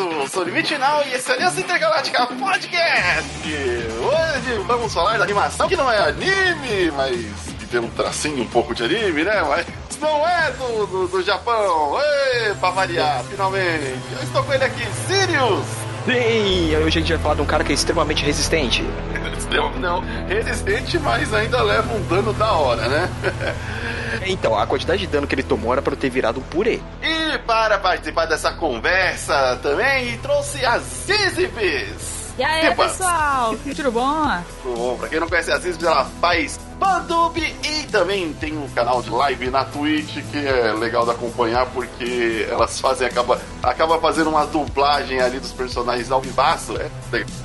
eu sou o Limite Final e esse é Aliança Intergaláctica Podcast. Hoje vamos falar da animação que não é anime, mas que tem um tracinho um pouco de anime, né? Mas não é do, do, do Japão. Ei, pra variar, finalmente. Eu estou com ele aqui, Sirius. Sim, hoje a gente vai falar de um cara que é extremamente resistente. Não, resistente, mas ainda leva um dano da hora, né? Então, a quantidade de dano que ele tomou era para ter virado um purê. E para participar dessa conversa também, trouxe a Zizibis. E aí, Epa. pessoal? Tudo bom? Bom, pra quem não conhece a Zizibis, ela faz Bandub e também tem um canal de live na Twitch que é legal de acompanhar porque elas fazem, acaba, acaba fazendo uma dublagem ali dos personagens ao vivaço, é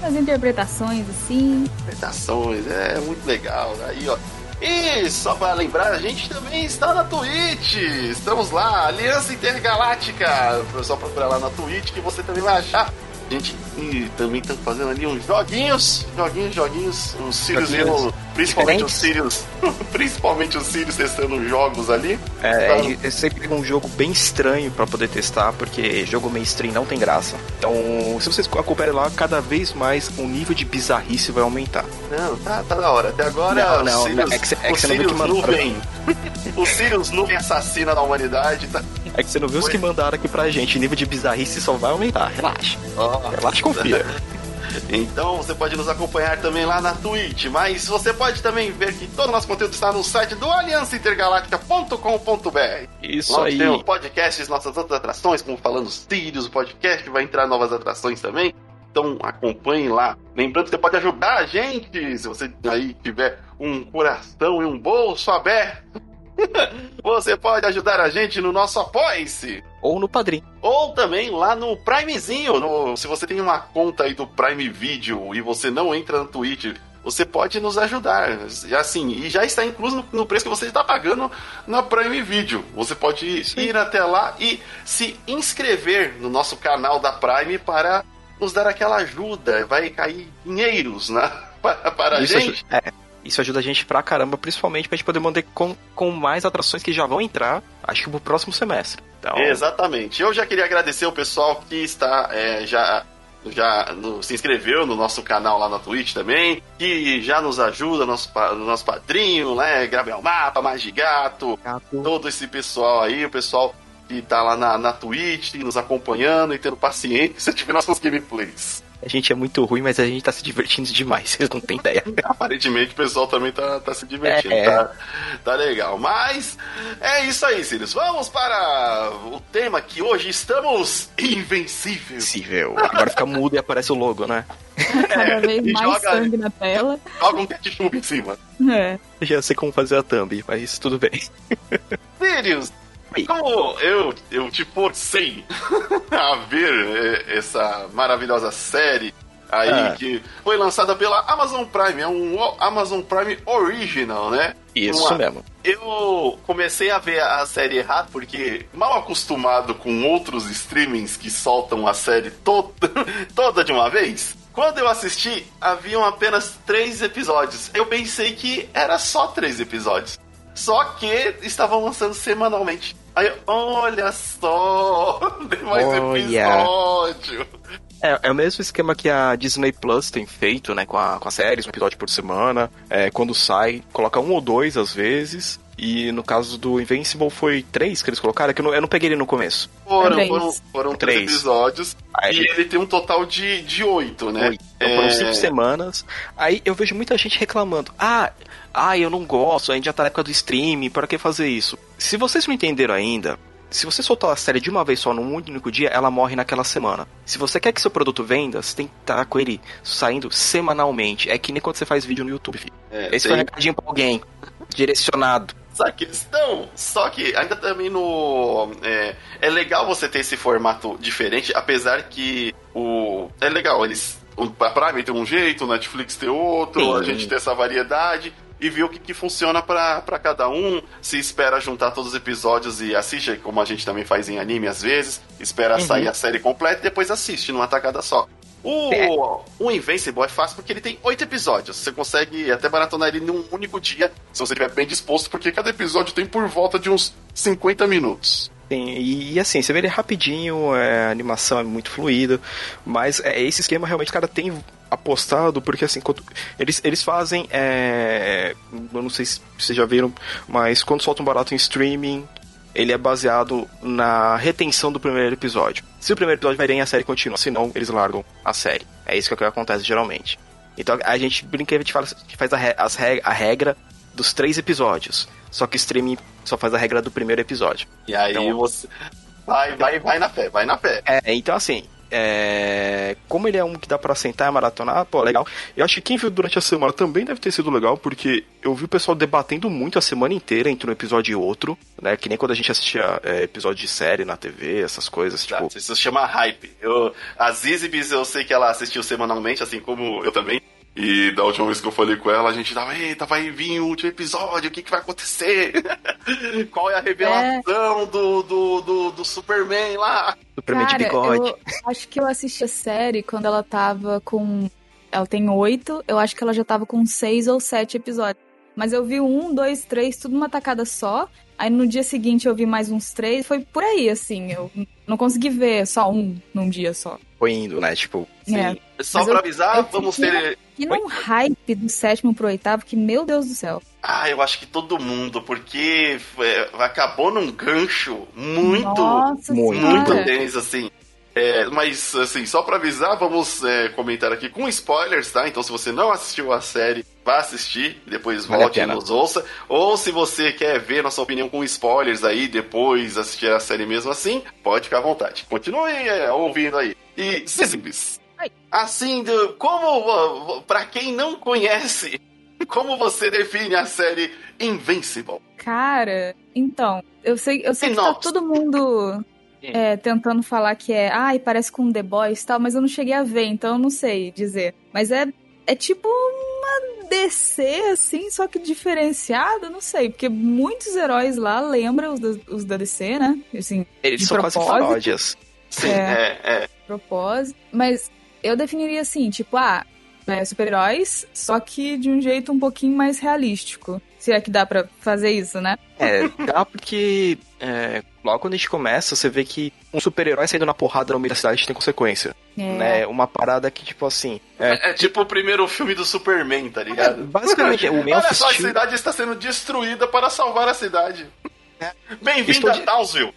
As interpretações, assim. interpretações, é muito legal. Aí, ó. E só para lembrar, a gente também está na Twitch. Estamos lá, Aliança Intergaláctica. Só procurar lá na Twitch que você também vai achar. A gente e também estamos fazendo ali uns joguinhos, joguinhos, joguinhos. Os Sirius, Joguinhos principalmente os. Sirius, principalmente os Sirius testando jogos ali. É, Tá. é sempre um jogo bem estranho pra poder testar, porque jogo mainstream não tem graça. Então, se vocês acompanharem lá, cada vez mais o nível de bizarrice vai aumentar. Não, tá, tá da hora. Até agora, Não, não, o Sirius, é que é que o Sirius nuvem. o Sirius nuvem assassina da humanidade. Tá... É que você não viu os que mandaram aqui pra gente. O nível de bizarrice só vai aumentar. Relaxa. Ó, Relaxa e confia. Então você pode nos acompanhar também lá na Twitch, mas você pode também ver que todo o nosso conteúdo está no site do aliançaintergaláctica.com.br. Isso Nós aí. temos podcasts, nossas outras atrações, como falando Sirius, o podcast que vai entrar novas atrações também. Então acompanhe lá. Lembrando que você pode ajudar a gente, se você aí tiver um coração e um bolso aberto. você pode ajudar a gente no nosso Apoia-se. Ou no padrinho. Ou também lá no Primezinho. no- se você tem uma conta aí do Prime Video e você não entra no Twitch, você pode nos ajudar. Assim, e já está incluso no, no preço que você está pagando na Prime Video. Você pode ir até lá e se inscrever no nosso canal da Prime para nos dar aquela ajuda. Vai cair dinheiros né, para, para a gente. é, isso ajuda a gente pra caramba, principalmente pra gente poder manter com, com mais atrações que já vão entrar, acho que pro próximo semestre. Então, Exatamente. Eu já queria agradecer o pessoal que está é, já já no- se inscreveu no nosso canal lá na Twitch também, que já nos ajuda, nosso, nosso padrinho, né? Gabriel Mapa, Magigato, todo esse pessoal aí, o pessoal que tá lá na, na Twitch, nos acompanhando e tendo paciência de ver nossas gameplays. A gente é muito ruim, mas a gente tá se divertindo demais, vocês não têm ideia. Aparentemente o pessoal também tá, tá se divertindo, É. tá, tá legal. Mas é isso aí, Sirius. Vamos para o tema que hoje estamos invencíveis. Possível. Agora fica mudo e aparece o logo, né? Cada vez e mais joga- sangue na tela. Joga um ketchup em cima. É. Já sei como fazer a thumb, mas tudo bem. Sirius. Como eu, eu te forcei a ver eh, essa maravilhosa série aí Ah. que foi lançada pela Amazon Prime, é um Amazon Prime Original, né? Isso Uma- mesmo. Eu comecei a ver a série errado porque, mal acostumado com outros streamings que soltam a série toda, toda de uma vez, quando eu assisti, haviam apenas três episódios. Eu pensei que era só três episódios. Só que estavam lançando semanalmente. Aí, olha só, tem mais Olha. episódio. É, é o mesmo esquema que a Disney Plus tem feito, né? Com, a, com as séries, um episódio por semana. É, quando sai, coloca um ou dois às vezes. E no caso do Invincible foi três que eles colocaram, é que eu não, eu não peguei ele no começo. Foram, Três. foram, foram três Três. episódios. Aí- E ele tem um total de, de oito, né? Oito. Então foram É, cinco semanas. Aí eu vejo muita gente reclamando. Ah, ah, eu não gosto, a gente já tá na época do streaming, para que fazer isso? Se vocês não entenderam ainda, se você soltar a série de uma vez só num único dia, ela morre naquela semana. Se você quer que seu produto venda, você tem que estar com ele saindo semanalmente. É que nem quando você faz vídeo no YouTube, filho. é, Esse tem- foi um recadinho pra alguém. Direcionado. Essa questão. Só que ainda também no. É, é legal você ter esse formato diferente, apesar que o. É legal, eles. A Prime tem um jeito, o Netflix tem outro, Sim. a gente tem essa variedade. E ver o que, que funciona pra pra cada um. Se espera juntar todos os episódios e assiste, como a gente também faz em anime às vezes. Espera Uhum. sair a série completa e depois assiste numa tacada só. O, É. o Invincible é fácil porque ele tem oito episódios. Você consegue até maratonar ele num único dia, se você estiver bem disposto, porque cada episódio tem por volta de uns 50 minutos. Sim, e, assim, você vê ele rapidinho, é, a animação é muito fluida, mas é, esse esquema realmente o cara tem apostado, porque assim, quando, eles, eles fazem, é, eu não sei se vocês já viram, mas quando solta um barato em streaming, ele é baseado na retenção do primeiro episódio. Se o primeiro episódio vai bem, a série continua, senão eles largam a série. É isso que, é acontece geralmente. Então a gente brinca, a gente fala que faz a, re, as reg, a regra dos três episódios. Só que o streaming só faz a regra do primeiro episódio. E aí Então- você. Vai, vai, vai na fé, vai na fé. É, então assim, é, como ele é um que dá pra sentar e maratonar, pô, legal. Eu acho que quem viu durante a semana também deve ter sido legal, porque eu vi o pessoal debatendo muito a semana inteira entre um episódio e outro, né? Que nem quando a gente assistia é, episódio de série na TV, essas coisas, tipo. Isso se chama hype. Eu, as Izibis eu sei que ela assistiu semanalmente, assim como eu também. E da última vez que eu falei com ela, a gente tava, eita, vai vir o último episódio, o que, que vai acontecer? Qual é a revelação do, do, do, do Superman lá? Superman de Cara, bigode. eu acho que eu assisti a série quando ela tava com. Ela tem oito, eu acho que ela já tava com seis ou sete episódios. Mas eu vi um, dois, três, tudo uma tacada só. Aí no dia seguinte eu vi mais uns três. Foi por aí, assim. Eu não consegui ver só um num dia só. Foi indo, né? Tipo, Sim. É. Só Mas pra eu- avisar, eu vamos ter. E num hype do sétimo pro oitavo, que meu Deus do céu. Ah, eu acho que todo mundo, porque é, acabou num gancho muito. Nossa muito, muito assim. É, mas, assim, só pra avisar, vamos é, comentar aqui com spoilers, tá? Então, se você não assistiu a série, vá assistir, depois Vale volte e nos ouça. Ou se você quer ver nossa opinião com spoilers aí, depois assistir a série mesmo assim, pode ficar à vontade. Continue é, ouvindo aí. E, Zizibis, Oi. Assim, do- como, pra quem não conhece, como você define a série Invincible? Cara, então, eu sei, eu sei que tá todo mundo é, tentando falar que é, ai, parece com The Boys e tal, mas eu não cheguei a ver, então eu não sei dizer. Mas é, é tipo uma DC, assim, só que diferenciada, não sei, porque muitos heróis lá lembram os da, os da DC, né? Assim, eles De são quase propósito. paródias. Sim, É. é, é. propósito. Mas eu definiria assim, tipo, ah, é, super-heróis, só que de um jeito um pouquinho mais realístico. Se é que dá pra fazer isso, né? É, dá porque é, logo quando a gente começa, você vê que um super-herói saindo na porrada no meio da cidade tem consequência. É. Né? Uma parada que, tipo assim. É, É tipo o primeiro filme do Superman, tá ligado? basicamente, o Man Olha of só, a Steel. cidade está sendo destruída para salvar a cidade. Bem-vindo Estou a Townsville.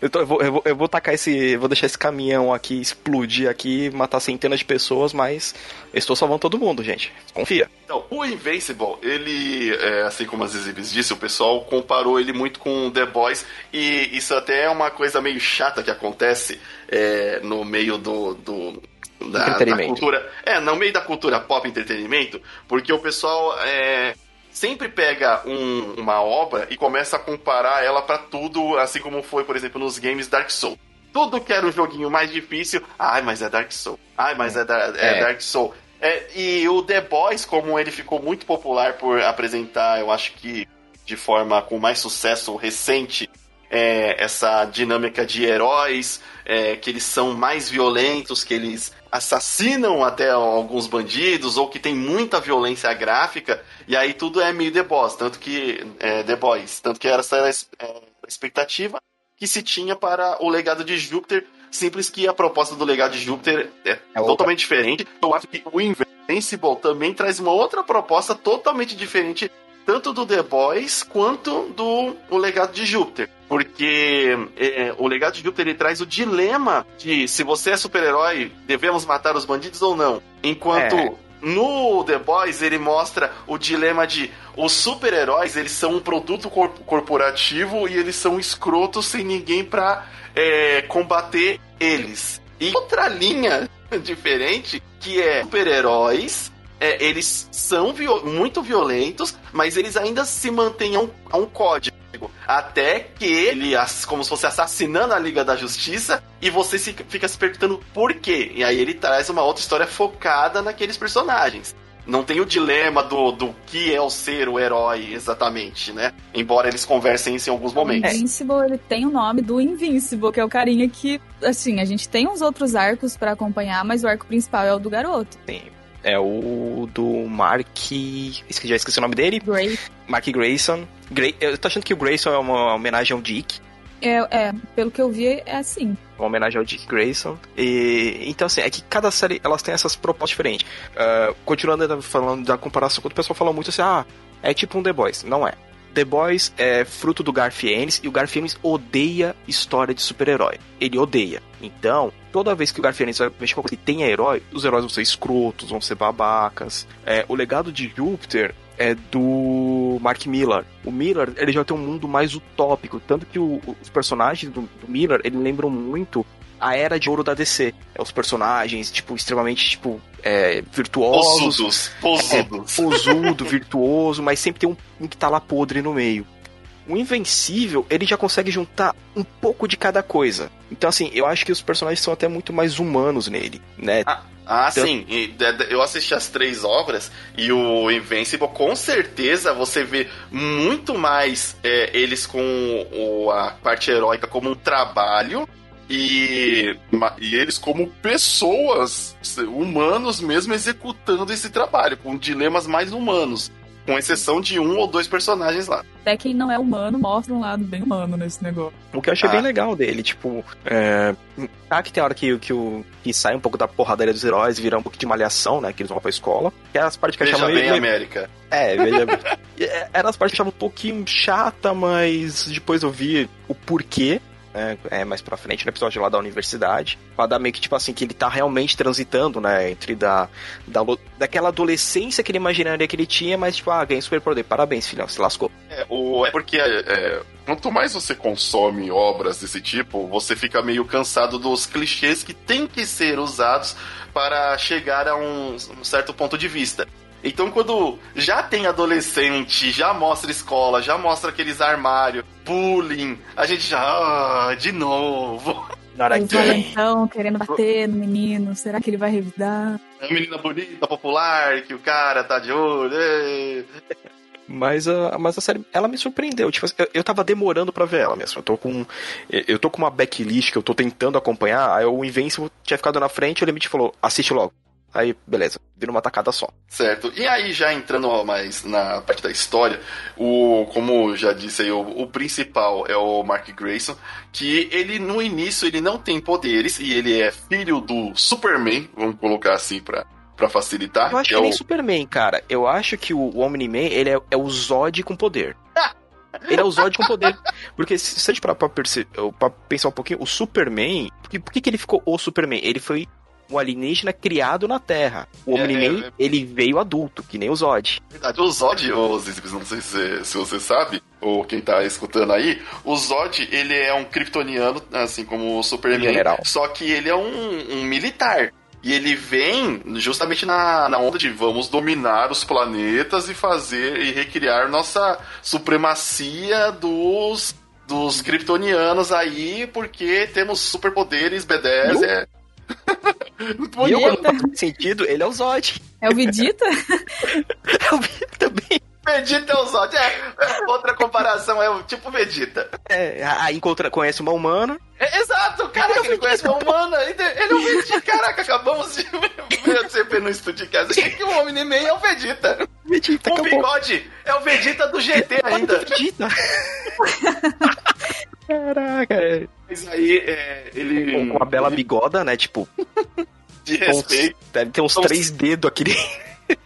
Eu, tô- eu vou, eu, vou, eu vou tacar esse. Vou deixar esse caminhão aqui explodir aqui, matar centenas de pessoas, mas eu estou salvando todo mundo, gente. Confia. Então, o Invincible, ele, é, assim como as Exhibis disse, o pessoal comparou ele muito com The Boys, e isso até é uma coisa meio chata que acontece é, no meio do. do da, da cultura. É, no meio da cultura pop entretenimento, porque o pessoal é, sempre pega um- uma obra e começa a comparar ela pra tudo, assim como foi, por exemplo, nos games Dark Souls. Tudo que era um joguinho mais difícil, ai, mas é Dark Souls. Ai, mas é, da- é É. Dark Souls. É, e o The Boys, como ele ficou muito popular por apresentar, eu acho que de forma com mais sucesso recente, é, essa dinâmica de heróis, é, que eles são mais violentos, que eles assassinam até alguns bandidos, ou que tem muita violência gráfica, e aí tudo é meio The Boys, tanto que é, The Boys, tanto que era essa é, a expectativa que se tinha para o legado de Júpiter, simples que a proposta do legado de Júpiter é, É outra. totalmente diferente. Eu acho que o Invincible também traz uma outra proposta totalmente diferente, tanto do The Boys quanto do o legado de Júpiter. Porque é, o legado de Júpiter ele traz o dilema de se você é super-herói, devemos matar os bandidos ou não. Enquanto É. no The Boys ele mostra o dilema de os super-heróis eles são um produto cor- corporativo e eles são escrotos sem ninguém pra é, combater eles. E outra linha diferente que é super-heróis é, eles são viol- muito violentos, mas eles ainda se mantêm a um, a um código. Até que ele, como se fosse assassinando a Liga da Justiça, e você se- fica se perguntando por quê. E aí ele traz uma outra história focada naqueles personagens. Não tem o dilema do, do que é o ser o herói exatamente, né? Embora eles conversem isso em alguns O momentos. Invincible, ele tem o nome do Invincible, que é o carinha que, assim, a gente tem uns outros arcos pra acompanhar, mas o arco principal é o do garoto. Tem- É o do Mark. Já esqueci o nome dele. Grey. Mark Grayson. Gra- Eu tô achando que o Grayson é uma homenagem ao Dick. É, é, pelo que eu vi, é assim. Uma homenagem ao Dick Grayson. E, então, assim, é que cada série elas têm essas propostas diferentes. Uh, continuando falando da comparação, quando o pessoal fala muito assim, ah, é tipo um The Boys. Não é. The Boys é fruto do Garth Ennis e o Garth Ennis odeia história de super-herói. Ele odeia. Então, toda vez que o Garth Ennis vai mexer com que tenha herói, os heróis vão ser escrotos, vão ser babacas. É, o legado de Júpiter é do Mark Miller. O Miller, ele já tem um mundo mais utópico, tanto que o, os personagens do, do Miller, ele lembram muito a era de ouro da DC. É os personagens, tipo, extremamente, tipo, é, virtuosos. Posudos. É, posudo, virtuoso, mas sempre tem um, um que tá lá podre no meio. O Invencível, ele já consegue juntar um pouco de cada coisa. Então, assim, eu acho que os personagens são até muito mais humanos nele, né? Ah, ah então... sim. Eu assisti as três obras e o Invincible, com certeza, você vê muito mais é, eles com o, a parte heróica como um trabalho e, e eles como pessoas, humanos mesmo, executando esse trabalho, com dilemas mais humanos com exceção de um ou dois personagens lá. Até quem não é humano mostra um lado bem humano nesse negócio. O que eu achei ah. bem legal dele, tipo, é... Ah, que tem hora que, que, o, que sai um pouco da porradaria dos heróis e vira um pouco de malhação, né? Que eles vão pra escola. Que é as partes que veja achavam bem, meio... América. É, veja bem. É, eram as partes que eu achava um pouquinho chata, mas depois eu vi o porquê né? É mais pra frente no episódio lá da universidade. Pra dar meio que, tipo assim, que ele tá realmente transitando, né? Entre da, da daquela adolescência que ele imaginaria que ele tinha, mas tipo, ah, ganhei superpoder. Parabéns, filhão, se lascou. É, o, é porque é, é, quanto mais você consome obras desse tipo, você fica meio cansado dos clichês que tem que ser usados para chegar a um, um certo ponto de vista. Então, quando já tem adolescente, já mostra escola, já mostra aqueles armários, bullying, a gente já. Ah, de novo. Então, querendo bater no menino, será que ele vai revidar? É uma menina bonita, popular, que o cara tá de olho. Mas a, mas a série, ela me surpreendeu. Tipo, eu, eu tava demorando para ver ela mesmo. Eu tô com. Eu tô com uma backlist que eu tô tentando acompanhar. Aí o Invincible tinha ficado na frente e o Limite falou: assiste logo. Aí, beleza, vira uma tacada só. Certo. E aí, já entrando mais na parte da história, o, como já disse aí, o, o, principal é o Mark Grayson, que ele no início ele não tem poderes e ele é filho do Superman, vamos colocar assim pra, pra facilitar. Eu acho que, é nem o... Superman, cara. Eu acho que o, Omni-Man, ele é, é o Zod com poder. Ele é o Zod com poder. Porque se, a gente parar pra, pra, pensar um pouquinho, o Superman. Por que, que ele ficou o Superman? Ele foi um alienígena criado na Terra. O é, Omni-Man, é, é... ele veio adulto, que nem o Zod. Verdade, o Zod, oh, não sei se, se você sabe, ou quem tá escutando aí, o Zod, ele é um kryptoniano, assim como o Superman, General. só que ele é um, um militar. E ele vem justamente na, na onda de vamos dominar os planetas e fazer e recriar nossa supremacia dos dos kryptonianos aí, porque temos superpoderes, B10, é, e eu, quando faz sentido, ele é o Zod. É o Vegeta? é o Vegeta também. Vegeta é o Zod. É, outra comparação é o tipo Vegeta. É, aí encontra, conhece uma humana. É, exato, caraca, ele, ele conhece uma humana. Ele, é o Vegeta. Caraca, acabamos de ver sempre no estúdio de casa que o Omni-Man é o Vegeta. Vegeta, o acabou. bigode é o Vegeta do GT ainda. Vegeta. Caraca. É. Mas aí, é, ele. Com uma bela bigoda, né? Tipo. De respeito. Deve ter uns então, três dedos aquele.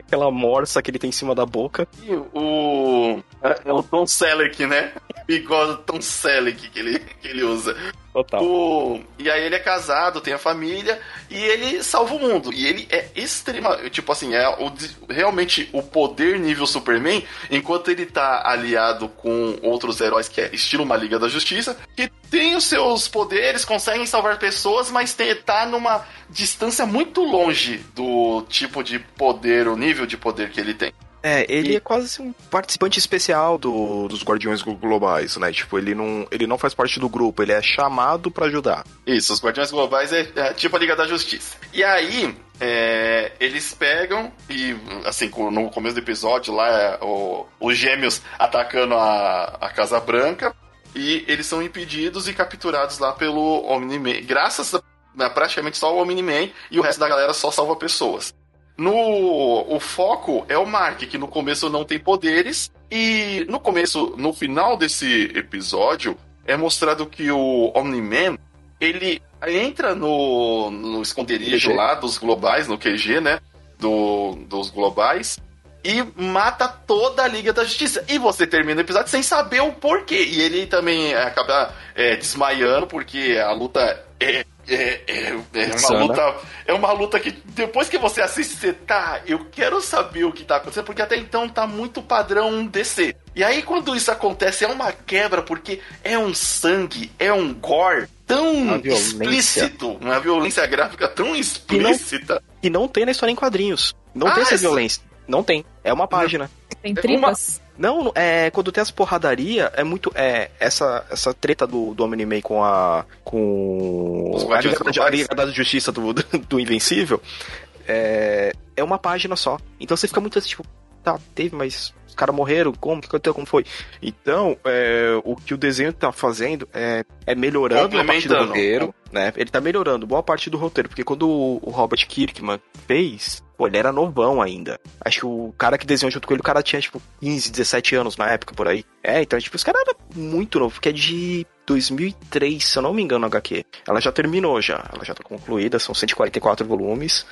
Aquela morsa que ele tem em cima da boca. E o. É o Tom Selleck, né? Bigode Tom Selleck que ele, que ele usa. Total. O... E aí ele é casado, tem a família e ele salva o mundo. E ele é extremamente. Tipo assim, é o... realmente o poder nível Superman, enquanto ele tá aliado com outros heróis que é estilo uma Liga da Justiça, que tem os seus poderes, conseguem salvar pessoas, mas tem, tá numa distância muito longe do tipo de poder, o nível de poder que ele tem. É, ele e... é quase assim, um participante especial do, dos Guardiões Globais, né? Tipo, ele não, ele não faz parte do grupo, ele é chamado para ajudar. Isso, os Guardiões Globais é, é, tipo a Liga da Justiça. E aí, é, eles pegam e, assim, no começo do episódio lá, é, o, os gêmeos atacando a, a Casa Branca e eles são impedidos e capturados lá pelo Omni-Man. Graças a praticamente só o Omni-Man e o resto da galera só salva pessoas. No o foco é o Mark, que no começo não tem poderes e no começo, no final desse episódio, é mostrado que o Omni-Man, ele entra no, no esconderijo QG. lá dos globais, no QG, né? Do, dos globais. E mata toda a Liga da Justiça. E você termina o episódio sem saber o porquê. E ele também acaba é, desmaiando, porque a luta é, é, é, é uma Insana. luta. É uma luta que depois que você assiste, você tá. Eu quero saber o que tá acontecendo, porque até então tá muito padrão DC. E aí, quando isso acontece, é uma quebra, porque é um sangue, é um gore tão Uma explícito, uma violência gráfica tão explícita. E não tem na história em quadrinhos. Não Ah, tem essa essa- violência. Não tem. É uma página. Tem tripas? Não, não- é, quando tem as porradaria, é muito. É, essa, essa treta do, do Omni-Man com a. com. Os a Liga, da- a. Liga da Justiça do, do, Invencível. É, é uma página só. Então você fica muito assim, tipo, tá, teve, mas caras morreram, como que aconteceu, como foi? Então, é, o que o desenho tá fazendo é, é melhorando a parte do roteiro, né? Ele tá melhorando boa parte do roteiro, porque quando o, o Robert Kirkman fez, pô, ele era novão ainda. Acho que o cara que desenhou junto com ele, o cara tinha, tipo, 15, 17 anos na época, por aí. É, então, tipo, os caras eram muito novo, porque é de 2003, se eu não me engano, a HQ. Ela já terminou já, ela já tá concluída, são 144 volumes.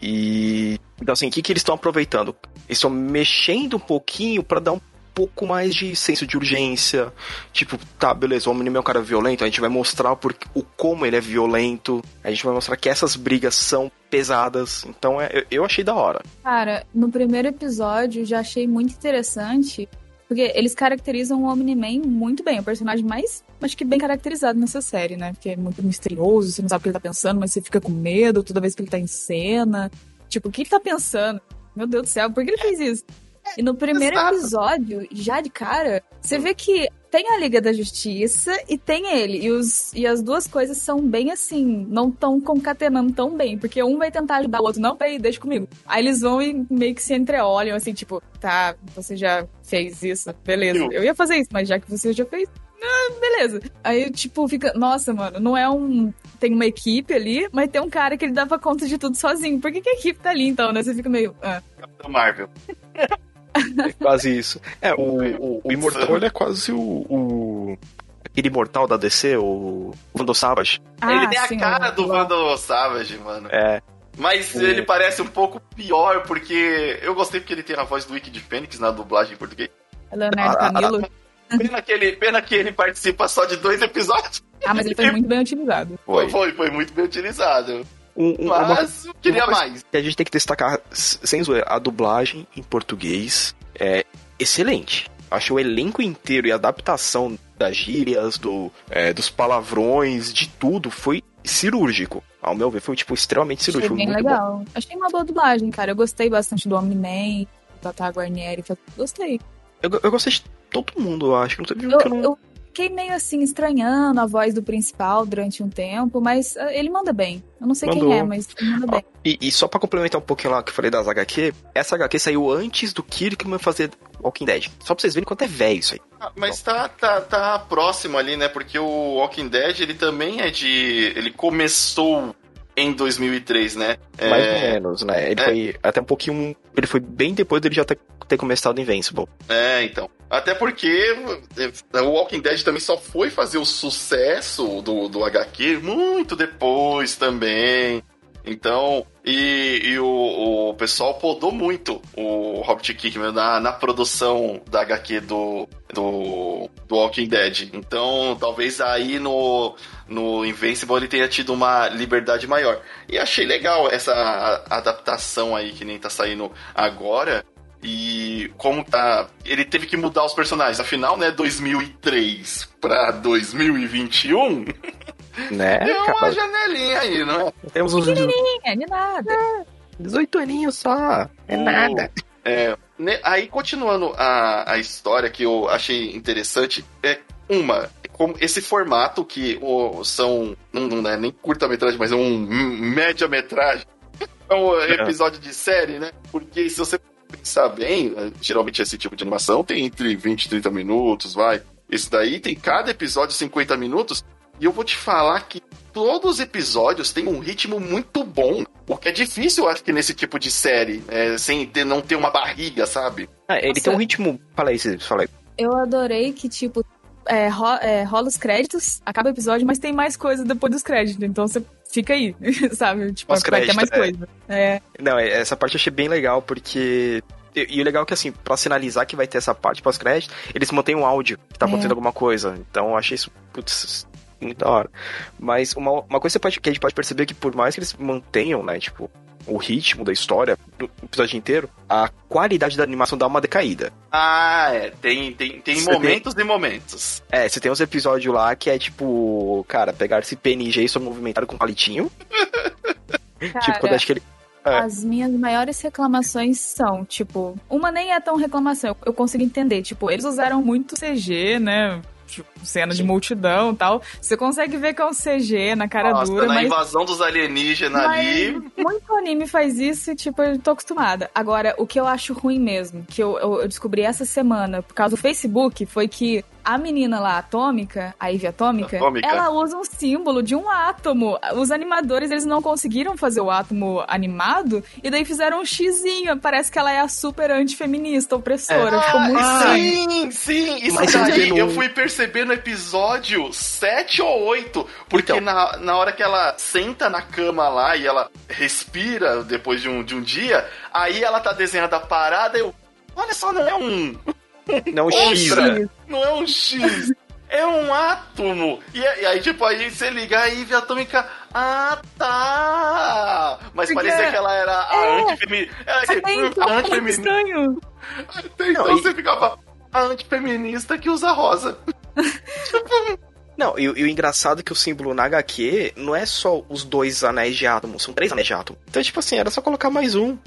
E. Então, assim, o que, que eles estão aproveitando? Eles estão mexendo um pouquinho pra dar um pouco mais de senso de urgência. Tipo, tá, beleza, o Omni é um cara violento, a gente vai mostrar porquê- o como ele é violento, a gente vai mostrar que essas brigas são pesadas. Então, é, eu, eu achei da hora. Cara, no primeiro episódio já achei muito interessante, porque eles caracterizam o Omni-Man muito bem, é o personagem mais, acho que bem caracterizado nessa série, né? Porque é muito misterioso, você não sabe o que ele tá pensando, mas você fica com medo toda vez que ele tá em cena. Tipo, o que ele tá pensando? Meu Deus do céu, por que ele fez isso? E no primeiro Exato. episódio, já de cara, você vê que tem a Liga da Justiça e tem ele. E, os, e as duas coisas são bem assim, não tão concatenando tão bem. Porque um vai tentar ajudar o outro, não, peraí, deixa comigo. Aí eles vão e meio que se entreolham, assim, tipo, tá, você já fez isso, beleza. Eu. Ia fazer isso, mas já que você já fez, ah, beleza. Aí, tipo, fica, nossa, mano, não é um. Tem uma equipe ali, mas tem um cara que ele dava conta de tudo sozinho. Por que, que a equipe tá ali então, né? Você fica meio. Ah. Capitão Marvel. É quase isso. É, o, o, o Imortal ele é quase o, o. Aquele imortal da DC, o Vandal Savage. ele tem a sim, cara do ó. Vandal Savage, mano. É, Mas O- ele parece um pouco pior, porque eu gostei porque ele tem a voz do Wiki de Fênix na dublagem em português. Leonardo Ah, ah, Camilo. Pena que, ele, pena que ele participa só de dois episódios. Ah, mas ele foi muito bem utilizado. Foi, foi, foi muito bem utilizado. Um- um- uma Mas eu queria uma mais. que a gente tem que destacar, sem zoeira, a dublagem em português é excelente. Acho o elenco inteiro e a adaptação das gírias, do, é, dos palavrões, de tudo, foi cirúrgico. Ao meu ver, foi tipo extremamente Achei cirúrgico. bem muito bom. legal. Achei uma boa dublagem, cara. Eu gostei bastante do Omni-Man, do Tata Guarnieri. Gostei. Eu, eu gostei de todo mundo, eu acho. Não teve um Eu, que eu não. eu fiquei meio assim, estranhando a voz do principal durante um tempo, mas ah, ele manda bem. Eu não sei Mandou. quem é, mas ele manda bem. E, e só pra complementar um pouquinho lá que eu falei das HQ, essa HQ saiu antes do Kirkman fazer Walking Dead. Só pra vocês verem quanto é velho isso aí. Ah, Mas tá, tá, tá próximo ali, né? Porque o Walking Dead, ele também é de... Ele começou em 2003, né? Mais ou É, menos, né? Ele é. foi até um pouquinho. Ele foi bem depois dele já ter, ter começado Invincible. é, então. Até porque é, o Walking Dead também só foi fazer o sucesso do, do HQ muito depois também. Então, e, e o, o pessoal podou muito o Robert Kirkman na, na produção da HQ do, do, do Walking Dead. Então, talvez aí no, no Invincible ele tenha tido uma liberdade maior. E achei legal essa adaptação aí que nem tá saindo agora. E como tá. Ele teve que mudar os personagens. Afinal, né, 2003 pra 2021 Né, é uma cara? janelinha aí, não é? Temos uns É, de nada. 18 aninhos só. É O- nada. É, aí, continuando a, a história que eu achei interessante, é uma, como esse formato que o, são, não, não é nem curta-metragem, mas é um média-metragem. É um episódio de série, né? Porque se você pensar bem, é, geralmente esse tipo de animação tem entre 20 e 30 minutos, vai. Esse daí tem cada episódio 50 minutos, e eu vou te falar que todos os episódios têm um ritmo muito bom. O que é difícil, eu acho que nesse tipo de série, é, sem ter, não ter uma barriga, sabe? Ah, ele Nossa. tem um ritmo. Fala aí, Cis, fala aí. Eu adorei que, tipo, é, ro é, rola os créditos, acaba o episódio, mas tem mais coisa depois dos créditos. Então você fica aí, sabe? Tipo, vai ter mais é. coisa. É. Não, é, essa parte eu achei bem legal, porque e, o legal é que, assim, pra sinalizar que vai ter essa parte pós-crédito, eles mantêm o áudio que tá acontecendo é. alguma coisa. Então eu achei isso, putz, muito da hora. Mas uma, uma coisa que a gente pode perceber é que por mais que eles mantenham, né, tipo, o ritmo da história do episódio inteiro, a qualidade da animação dá uma decaída. Ah, é. Tem, tem, tem momentos tem... e momentos. É, você tem uns episódios lá que é tipo, cara, pegar esse PNG e só movimentar com palitinho. Cara, tipo, quando acho que ele. É. As minhas maiores reclamações são, tipo, uma nem é tão reclamação, eu consigo entender, tipo, eles usaram muito CG, né? Tipo, cena de multidão e tal. Você consegue ver que é um CG na cara Nossa, dura. Na mas... invasão dos alienígenas ali. Muito anime faz isso e, tipo, eu tô acostumada. Agora, o que eu acho ruim mesmo, que eu, eu, eu descobri essa semana por causa do Facebook, foi que a menina lá, atômica, a Ivy atômica, atômica, ela usa um símbolo de um átomo. Os animadores, eles não conseguiram fazer o átomo animado, e daí fizeram um xizinho. Parece que ela é a super antifeminista, opressora. É. Ficou muito ah, Sim, sim. Isso Mas daí eu fui perceber no episódio 7 ou 8, porque então. na, na hora que ela senta na cama lá e ela respira depois de um, de um dia, aí ela tá desenhada parada, eu... Olha só, não é um não é um X, né? Não é um X. É um átomo. E, e, aí, tipo, aí você liga a Ivy atômica. Ah, tá! Mas Porque parecia que ela era a é. antifeminista. É, a antifeminista. estranho. Então não, você e... ficava a antifeminista que usa rosa. Não, e, e, o engraçado é que o símbolo na HQ não é só os dois anéis de átomo, são três anéis de átomo. Então, tipo assim, era só colocar mais um.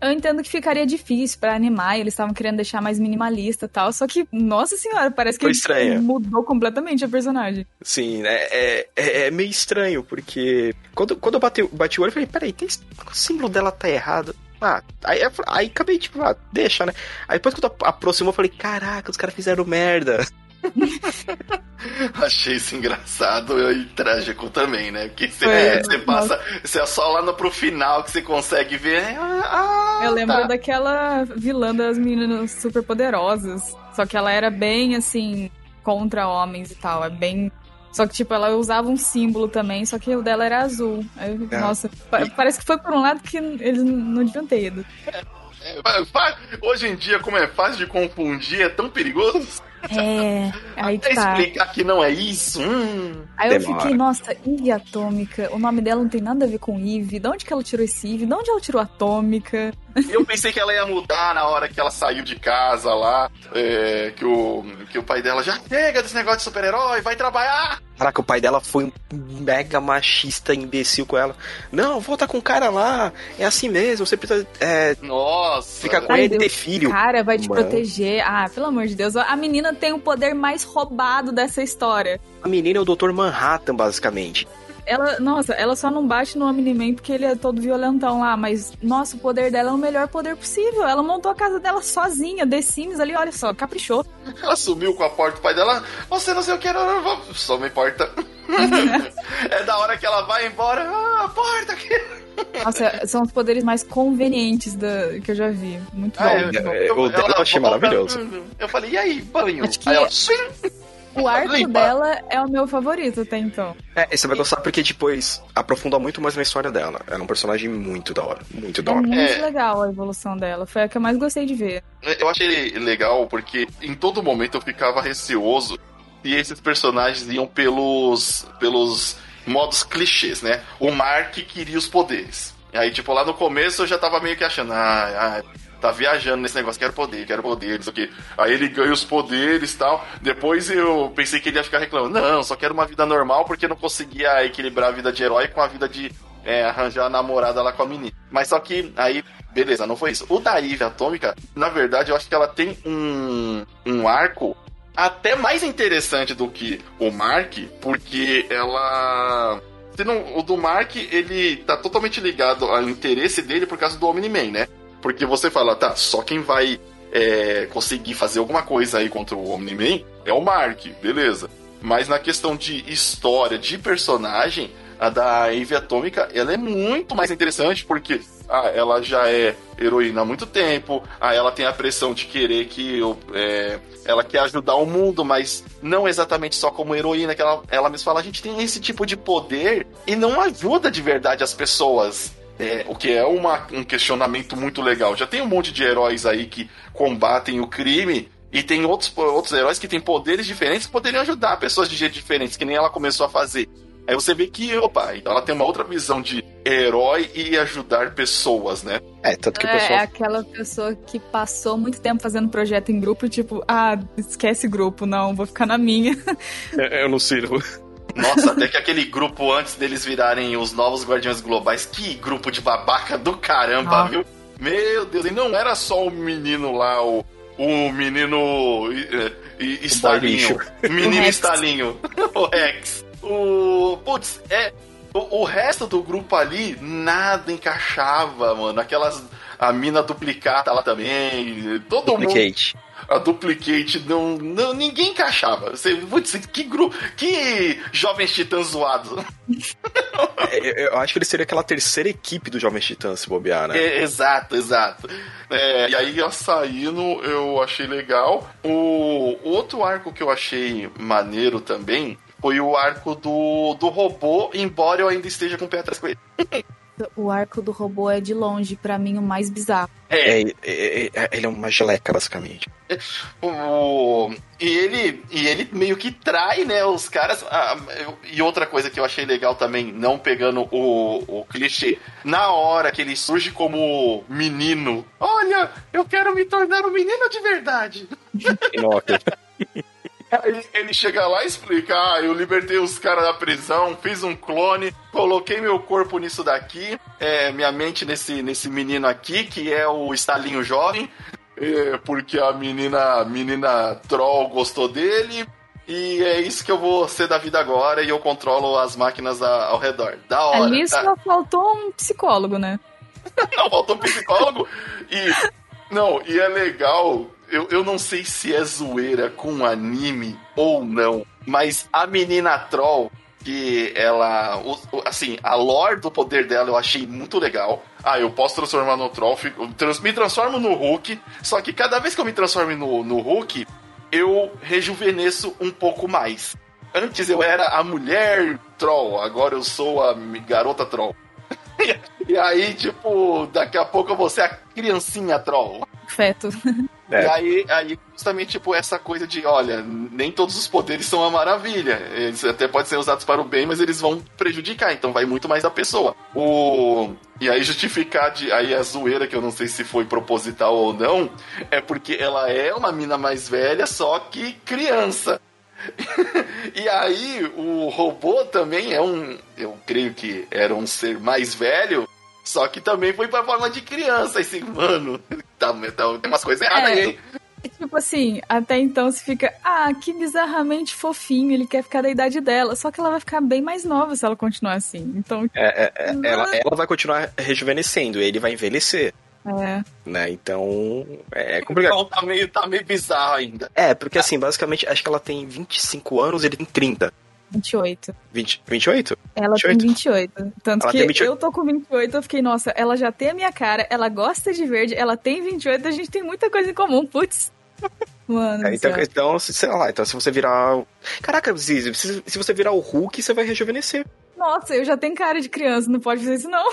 Eu entendo que ficaria difícil para animar, eles estavam querendo deixar mais minimalista e tal, só que, nossa senhora, parece que mudou completamente a personagem. Sim, né? É, é, é, meio estranho, porque quando, quando eu bati, bati o olho, eu falei, peraí, tem, o símbolo dela tá errado. Ah, aí, aí acabei, tipo, ah, deixa, né? Aí depois que eu aproximou, eu falei, caraca, os caras fizeram merda. Achei isso engraçado e trágico também, né? Porque você, é, você passa, você é só lá no, pro final que você consegue ver. Ah, eu lembro tá. daquela vilã das meninas super poderosas. Só que ela era bem assim, contra homens e tal. É bem. Só que, tipo, ela usava um símbolo também, só que o dela era azul. Aí, é. Nossa, parece que foi por um lado que eles não deviam ter ido. É, é, hoje em dia, como é fácil de confundir, é tão perigoso. É, aí Até tá. explicar que não é isso. Hum, aí eu fiquei, nossa, Eve Atômica, o nome dela não tem nada a ver com Eve. De onde que ela tirou esse Eve? De onde ela tirou Atômica? Eu pensei que ela ia mudar na hora que ela saiu de casa lá, é, que, o, que o pai dela já chega desse negócio de super-herói, vai trabalhar. Caraca, o pai dela foi um mega machista imbecil com ela. Não, volta com o cara lá, é assim mesmo, você precisa. É, Nossa! Fica com Ai, ele ter filho. O cara vai te Mano. proteger. Ah, pelo amor de Deus, a menina tem o poder mais roubado dessa história. A menina é o Dr. Manhattan, basicamente. Ela, nossa, ela só não bate no Omni-Man porque ele é todo violentão lá, mas, nossa, o poder dela é o melhor poder possível. Ela montou a casa dela sozinha, The Sims ali, olha só, caprichou. Ela sumiu com a porta, o pai dela, você não sei o que era, só me importa. é da hora que ela vai embora, ah, a porta aqui. Nossa, são os poderes mais convenientes da, que eu já vi. Muito ah, bom. Eu, eu, o dela eu achei maravilhoso. Eu falei, e aí, banho? Acho que... Aí ela, o arco Limpa. dela é o meu favorito até então. É, você vai gostar porque depois aprofunda muito mais na história dela. Ela é um personagem muito da hora. Muito da hora. É muito é. legal a evolução dela. Foi a que eu mais gostei de ver. Eu achei legal porque em todo momento eu ficava receoso e esses personagens iam pelos. pelos modos clichês, né? O Mark queria os poderes. E aí, tipo, lá no começo eu já tava meio que achando, ah, ah tá viajando nesse negócio, quero poder, quero poder, isso aqui. Aí ele ganha os poderes e tal. Depois eu pensei que ele ia ficar reclamando, não, só quero uma vida normal porque não conseguia equilibrar a vida de herói com a vida de é, arranjar a namorada lá com a menina. Mas só que aí, beleza, não foi isso. O da Eve Atômica, na verdade, eu acho que ela tem um, um arco até mais interessante do que o Mark, porque ela. O do Mark, ele tá totalmente ligado ao interesse dele por causa do Omni-Man, né? Porque você fala, tá, só quem vai é, conseguir fazer alguma coisa aí contra o Omni-Man é o Mark, beleza. Mas na questão de história, de personagem, a da Eve Atômica, ela é muito mais interessante porque ah, ela já é heroína há muito tempo, ah, ela tem a pressão de querer que é, ela quer ajudar o mundo, mas não exatamente só como heroína, que ela, ela mesma fala, a gente tem esse tipo de poder e não ajuda de verdade as pessoas. É, o que é uma, um questionamento muito legal. Já tem um monte de heróis aí que combatem o crime e tem outros, outros heróis que têm poderes diferentes que poderiam ajudar pessoas de jeito diferentes, que nem ela começou a fazer. Aí você vê que, opa, então ela tem uma outra visão de herói e ajudar pessoas, né? É, tanto que o pessoal... É aquela pessoa que passou muito tempo fazendo projeto em grupo, tipo, ah, esquece grupo, não, vou ficar na minha. É, eu não sirvo. Nossa, até que aquele grupo antes deles virarem os novos Guardiões Globais, que grupo de babaca do caramba, ah. viu? Meu Deus, e não era só o menino lá, o, o menino Estalinho. O menino Estalinho. o Rex. O. Putz, é. O, o, resto do grupo ali, nada encaixava, mano. Aquelas. A mina duplicata lá também. Todo Duplicate. mundo. A duplicate não, não. Ninguém encaixava. Você, putz, que grupo. Que jovens titãs zoados. É, eu acho que ele seria aquela terceira equipe do Jovens Titãs, se bobear, né? É, exato, exato. É, e aí, a saindo, eu achei legal. O outro arco que eu achei maneiro também foi o arco do, do robô, embora eu ainda esteja com o pé atrás com ele. o arco do robô é de longe, para mim, o mais bizarro. É, é, é, é, ele é uma geleca, basicamente. O, e, ele, e ele meio que trai, né, os caras. Ah, e outra coisa que eu achei legal também, não pegando o, o clichê, na hora que ele surge como menino, olha, eu quero me tornar um menino de verdade. Aí ele chega lá e explica: ah, eu libertei os caras da prisão, fiz um clone, coloquei meu corpo nisso daqui, é, minha mente nesse, nesse menino aqui, que é o Estalinho Jovem, é, porque a menina, menina Troll gostou dele. E é isso que eu vou ser da vida agora e eu controlo as máquinas a, ao redor. Da hora. Ali tá? só faltou um psicólogo, né? não, faltou um psicólogo. E. Não, e é legal eu, eu não sei se é zoeira com anime ou não, mas a menina troll, que ela. Assim, a lore do poder dela eu achei muito legal. Ah, eu posso transformar no troll, fico, me transformo no Hulk, só que cada vez que eu me transformo no, no Hulk, eu rejuvenesço um pouco mais. Antes eu era a mulher troll, agora eu sou a garota troll. e aí, tipo, daqui a pouco eu vou ser a criancinha troll. Feto. É. E aí, aí, justamente, tipo, essa coisa de, olha, nem todos os poderes são uma maravilha. Eles até podem ser usados para o bem, mas eles vão prejudicar, então vai muito mais da pessoa. O... E aí justificar de. Aí a zoeira, que eu não sei se foi proposital ou não, é porque ela é uma mina mais velha, só que criança. e aí o robô também é um. Eu creio que era um ser mais velho só que também foi pra forma de criança. Esse, mano, tá, tá, tem umas coisas erradas é. aí. É tipo assim, até então você fica, ah, que bizarramente fofinho, ele quer ficar da idade dela. Só que ela vai ficar bem mais nova se ela continuar assim. Então. É, é, é ela, ela vai continuar rejuvenescendo, ele vai envelhecer. É. Né? Então, é complicado. Então, tá meio, tá meio bizarro ainda. É, porque assim, basicamente, acho que ela tem 25 anos, ele tem 30. 28. 20, 28? Ela 28? tem 28. Tanto ela que 28. eu tô com 28, eu fiquei, nossa, ela já tem a minha cara, ela gosta de verde, ela tem 28, a gente tem muita coisa em comum, putz. Mano. É, então, então, sei lá, então se você virar. Caraca, se, se, se você virar o Hulk, você vai rejuvenescer. Nossa, eu já tenho cara de criança, não pode fazer isso, não.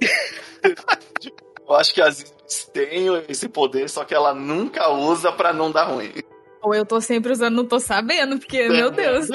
eu acho que as tem esse poder, só que ela nunca usa para não dar ruim. Ou eu tô sempre usando, não tô sabendo, porque, meu Deus.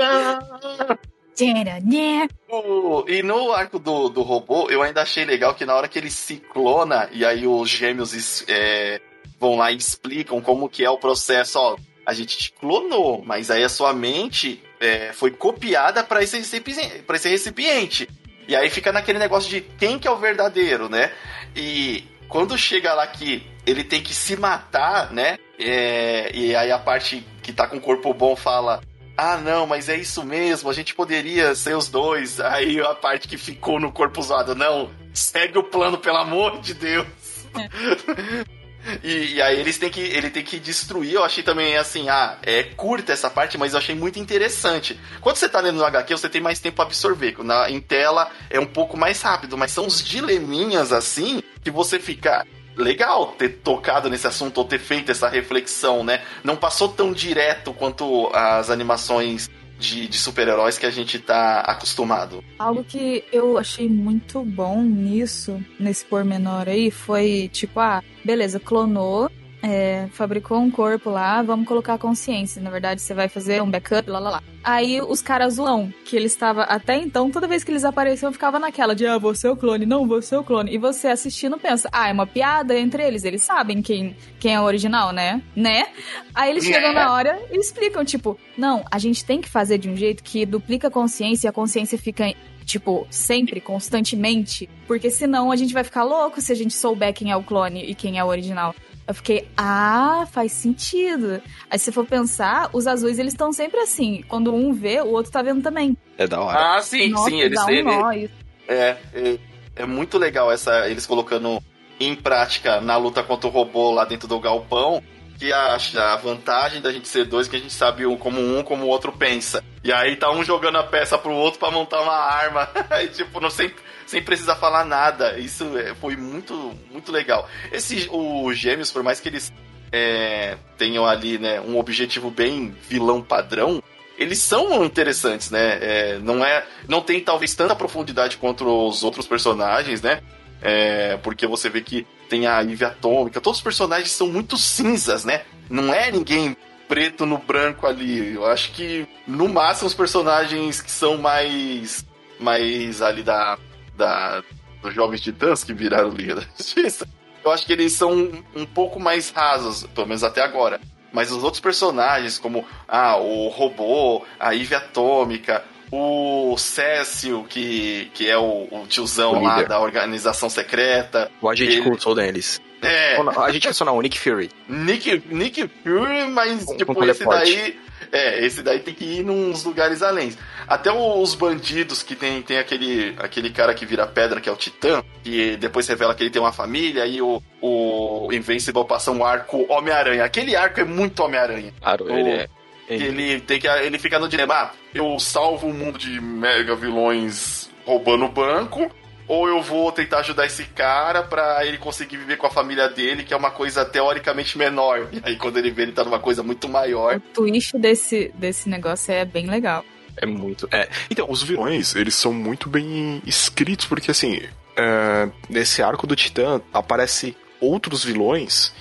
e no arco do, do robô, eu ainda achei legal que na hora que ele se clona, e aí os gêmeos é, vão lá e explicam como que é o processo, ó, a gente te clonou, mas aí a sua mente é, foi copiada para esse, recipiente, esse recipiente. E aí fica naquele negócio de quem que é o verdadeiro, né? E quando chega lá que ele tem que se matar, né? É, e aí a parte que tá com o corpo bom fala: Ah, não, mas é isso mesmo, a gente poderia ser os dois. Aí a parte que ficou no corpo zoado, não, segue o plano, pelo amor de Deus. É. E, e, aí eles têm que, ele tem que destruir. Eu achei também assim, ah, é curta essa parte, mas eu achei muito interessante. Quando você tá lendo no HQ, você tem mais tempo pra absorver. Na, em tela é um pouco mais rápido, mas são uns dileminhas assim que você fica legal ter tocado nesse assunto ou ter feito essa reflexão, né? Não passou tão direto quanto as animações de, de super-heróis que a gente tá acostumado. Algo que eu achei muito bom nisso, nesse pormenor aí, foi tipo, ah, beleza, clonou, é, fabricou um corpo lá, vamos colocar a consciência. Na verdade, você vai fazer um backup, lá lá lá. Aí os caras zoam, que ele estava até então, toda vez que eles apareciam, ficava naquela de ah, você é o clone, não, você é o clone. E você assistindo pensa, ah, é uma piada entre eles, eles sabem quem, quem é o original, né? Né? Aí eles chegam na hora e explicam, tipo, não, a gente tem que fazer de um jeito que duplica a consciência e a consciência fica tipo, sempre, constantemente, porque senão a gente vai ficar louco se a gente souber quem é o clone e quem é o original. Eu fiquei, ah, faz sentido. Aí se for pensar, os azuis eles estão sempre assim. Quando um vê, o outro tá vendo também. É da hora. Ah, sim, Nossa, sim, eles dá um ele, é, é, é muito legal essa eles colocando em prática na luta contra o robô lá dentro do galpão. Que a, a vantagem da gente ser dois que a gente sabe um como um, como o outro pensa. E aí tá um jogando a peça pro outro para montar uma arma. e tipo, não sei sem precisar falar nada. Isso é, foi muito, muito legal. Esse, os gêmeos, por mais que eles é, tenham ali né, um objetivo bem vilão padrão, eles são interessantes, né? É, não é, não tem talvez tanta profundidade quanto os outros personagens, né? É, porque você vê que tem a Ivy Atômica, todos os personagens são muito cinzas, né? Não é ninguém preto no branco ali. Eu acho que no máximo os personagens que são mais mais ali da da dos jovens titãs que viraram Liga da Justiça. Eu acho que eles são um, um pouco mais rasos, pelo menos até agora. Mas os outros personagens, como ah, o robô, a Ivy Atômica, o Cécio, que, que é o, o tiozão O lá da organização secreta. O agente Ele- Coulson deles. É, A gente pensou não, o Nick Fury. Nick, Nick Fury, mas Com- tipo, com esse teleporte. daí. É, esse daí tem que ir nos lugares além. Até os bandidos que tem, tem aquele, aquele cara que vira pedra, que é o Titã, que depois revela que ele tem uma família, e o, o Invincible passa um arco Homem-Aranha. Aquele arco é muito Homem-Aranha. Claro, O- ele é. Ele... ele tem que ele fica no dilema, ah, eu salvo o mundo de mega vilões roubando o banco, ou eu vou tentar ajudar esse cara pra ele conseguir viver com a família dele, que é uma coisa teoricamente menor. E aí quando ele vê ele tá numa coisa muito maior. O twist desse, desse negócio é bem legal. É muito. É. Então, os vilões, eles são muito bem escritos, porque assim, é, Nesse arco do Titã aparece outros vilões,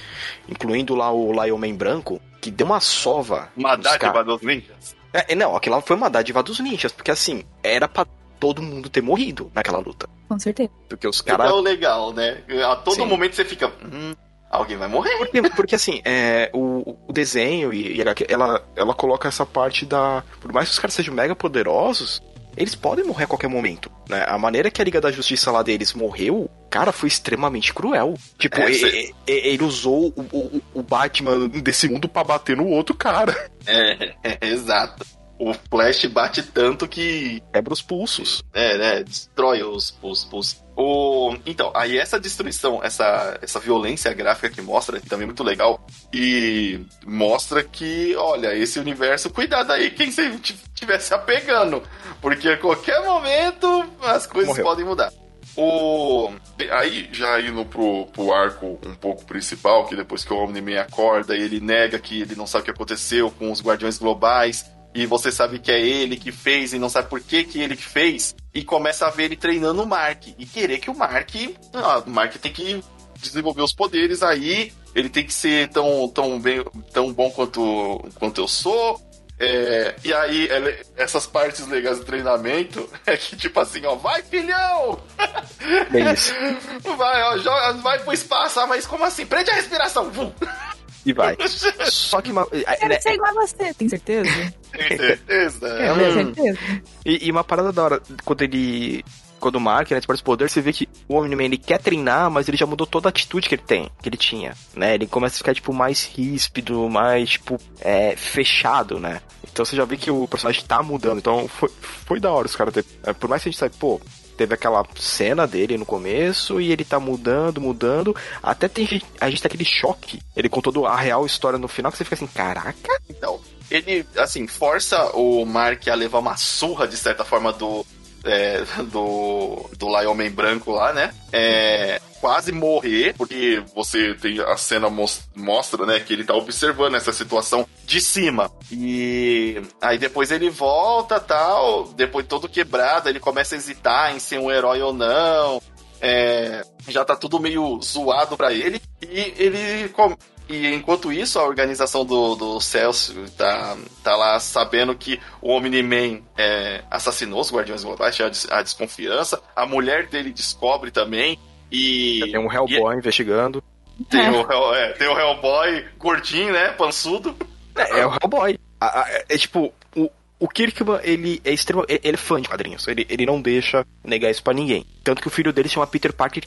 incluindo lá o Lion Man branco, que deu uma sova. Uma dádiva dos ninjas. É, não, aquilo lá foi uma dádiva dos ninjas, porque assim, era pra todo mundo ter morrido naquela luta. Com certeza. Porque os Cara... caras. É o legal, né? A todo Sim. momento você fica, hum, alguém vai morrer. Porque, porque assim, é, o, o desenho e, e ela, ela, ela coloca essa parte da. Por mais que os caras sejam mega poderosos, eles podem morrer a qualquer momento. Né? A maneira que a Liga da Justiça lá deles morreu, cara, foi extremamente cruel. Tipo, É, e- cê- e- e- ele usou o, o, o Batman desse mundo pra bater no outro cara. É, é, exato. O Flash bate tanto que quebra os pulsos. É, né? Destrói os, os, os- O... Então, aí essa destruição, essa, essa violência gráfica que mostra, também é muito legal. E mostra que, olha, esse universo, cuidado aí quem você estiver se apegando. Porque a qualquer momento as coisas Morreu. podem mudar. O... Aí, já indo pro, pro arco um pouco principal, que depois que o Omni-Man acorda, Daí ele nega que ele não sabe o que aconteceu com os Guardiões Globais. E você sabe que é ele que fez e não sabe por que, que ele que fez. E começa a ver ele treinando o Mark. E querer que o Mark. Ah, o Mark tem que desenvolver os poderes aí. Ele tem que ser tão, tão, bem, tão bom quanto, quanto eu sou. É, e aí, ela- essas partes legais do treinamento é que, tipo assim, ó, vai filhão! É isso. Vai, ó, joga, vai pro espaço, ah, mas como assim? Prende a respiração! Vum. E vai. Só que uma, é, Quero né, ser igual a você, tem certeza? Tem certeza? É, Tem hum. certeza? E, e uma parada da hora, quando ele. Quando o Mark, né, desperta os poderes, você vê que o Omni-Man ele quer treinar, mas ele já mudou toda a atitude que ele tem, que ele tinha, né? Ele começa a ficar, tipo, mais ríspido, mais, tipo, é, fechado, né? Então você já vê que o personagem tá mudando. Então foi, foi da hora os caras ter. é, Por mais que a gente saiba, pô, teve aquela cena dele no começo e ele tá mudando, mudando. Até tem a gente tem aquele choque. Ele contou a real história no final que você fica assim, caraca. Então, ele, assim, força o Mark a levar uma surra, de certa forma, do. É, do, do Lion Man branco lá, né? É, quase morrer, porque você tem a cena mostra, né, que ele tá observando essa situação de cima. E aí depois ele volta, tal, depois todo quebrado, ele começa a hesitar em ser um herói ou não. É, já tá tudo meio zoado para ele. E ele e enquanto isso, a organização do, do Celso tá, tá lá sabendo que o Omni-Man é, assassinou os Guardiões Globais, tinha a desconfiança. A mulher dele descobre também. E. Tem um Hellboy e, investigando. Tem, é. o, é, tem o Hellboy gordinho, né? Pançudo. É, é o Hellboy. É, é, tipo, o, o Kirkman, ele é extremo, ele é fã de quadrinhos. Ele, ele não deixa negar isso para ninguém. Tanto que o filho dele se chama Peter Parker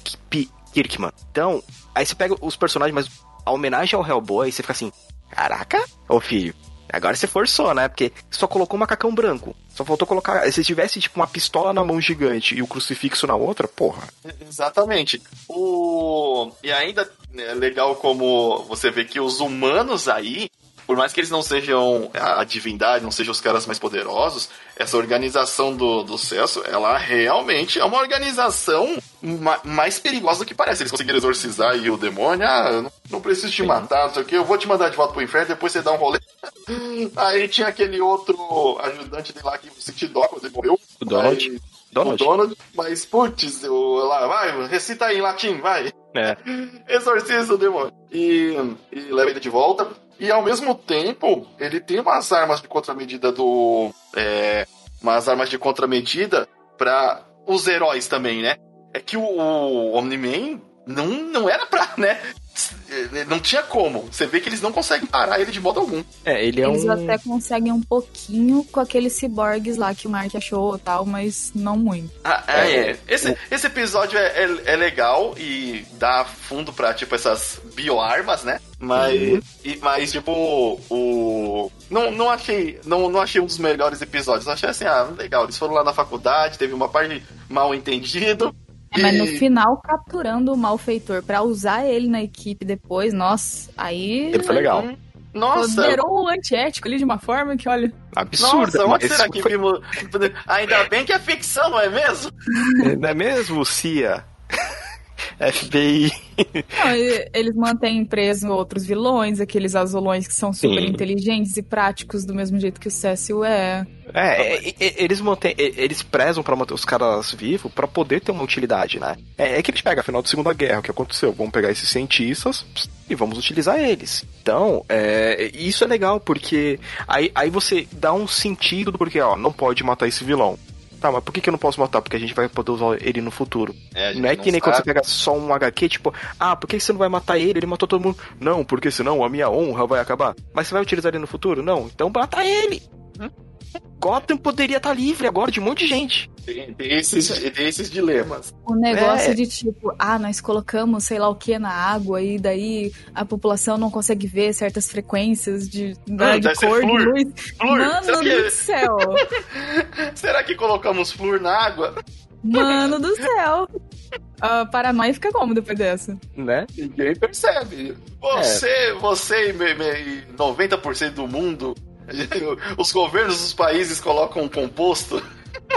Kirkman. Então, aí você pega os personagens, mas a homenagem ao Hellboy, você fica assim, caraca, ô filho, agora você forçou, né? Porque só colocou um macacão branco. Só faltou colocar. Se tivesse, tipo, uma pistola na mão gigante e o crucifixo na outra, porra. Exatamente. O... E ainda é legal como você vê que os humanos aí, por mais que eles não sejam a divindade, não sejam os caras mais poderosos, essa organização do, do Celso, ela realmente é uma organização ma mais perigosa do que parece. Eles conseguiram exorcizar aí o demônio, ah, não, não preciso te matar, não sei o que, eu vou te mandar de volta pro inferno, depois você dá um rolê. aí tinha aquele outro ajudante dele lá que sentiu dó quando ele morreu. O Donald. Donald. O Donald, mas putz, lá, vai, recita aí em latim, vai. É. Exorciza o demônio. E, e leva ele de volta. E ao mesmo tempo, ele tem umas armas de contramedida do. É, umas armas de contramedida para os heróis também, né? É que o, o Omni-Man não, não era pra, né? Não tinha como. Você vê que eles não conseguem parar ele de modo algum. É, ele é eles um... até conseguem um pouquinho com aqueles ciborgues lá que o Mark achou tal, mas não muito. Ah, é, é. é. Esse, esse episódio é, é, é, legal e dá fundo pra, tipo, essas bioarmas, né? Mas, uhum. e, mas tipo, o... Não, não, achei, não, não achei um dos melhores episódios. Achei assim, ah, legal. Eles foram lá na faculdade, teve uma parte mal entendido. É, mas no final, capturando o malfeitor para usar ele na equipe depois, nossa, aí. Ele foi legal. Nossa! Poderou o antiético ali de uma forma que, olha. Absurda. Nossa, onde será que foi... vimos. Ainda bem que é ficção, não é mesmo? Não é mesmo, Cia? FBI. Não, eles mantêm preso outros vilões, aqueles azulões que são super Sim. inteligentes e práticos do mesmo jeito que o Cécio é. É, é, é eles mantêm, eles prezam para manter os caras vivos para poder ter uma utilidade, né? É, é que eles pegam, afinal da Segunda Guerra, o que aconteceu? Vamos pegar esses cientistas e vamos utilizar eles. Então, é, isso é legal, porque aí, aí você dá um sentido do porquê, ó, não pode matar esse vilão. Tá, mas por que, que eu não posso matar? Porque a gente vai poder usar ele no futuro. É, não é que nem sabe. quando você pega só um HQ, tipo, ah, por que você não vai matar ele? Ele matou todo mundo. Não, porque senão a minha honra vai acabar. Mas você vai utilizar ele no futuro? Não, então mata ele. Hum? Gotham poderia estar tá livre agora de um monte de gente. Tem, tem, esses, tem esses dilemas. O negócio é. de tipo, ah, nós colocamos sei lá o que na água e daí a população não consegue ver certas frequências de, ah, de cor, de luz. Flur. Mano do céu! Será que colocamos flúor na água? Mano do céu! Uh, paranoia fica como depois dessa? Né? Ninguém percebe. Você, é. você e, e 90% do mundo Os governos dos países colocam um composto.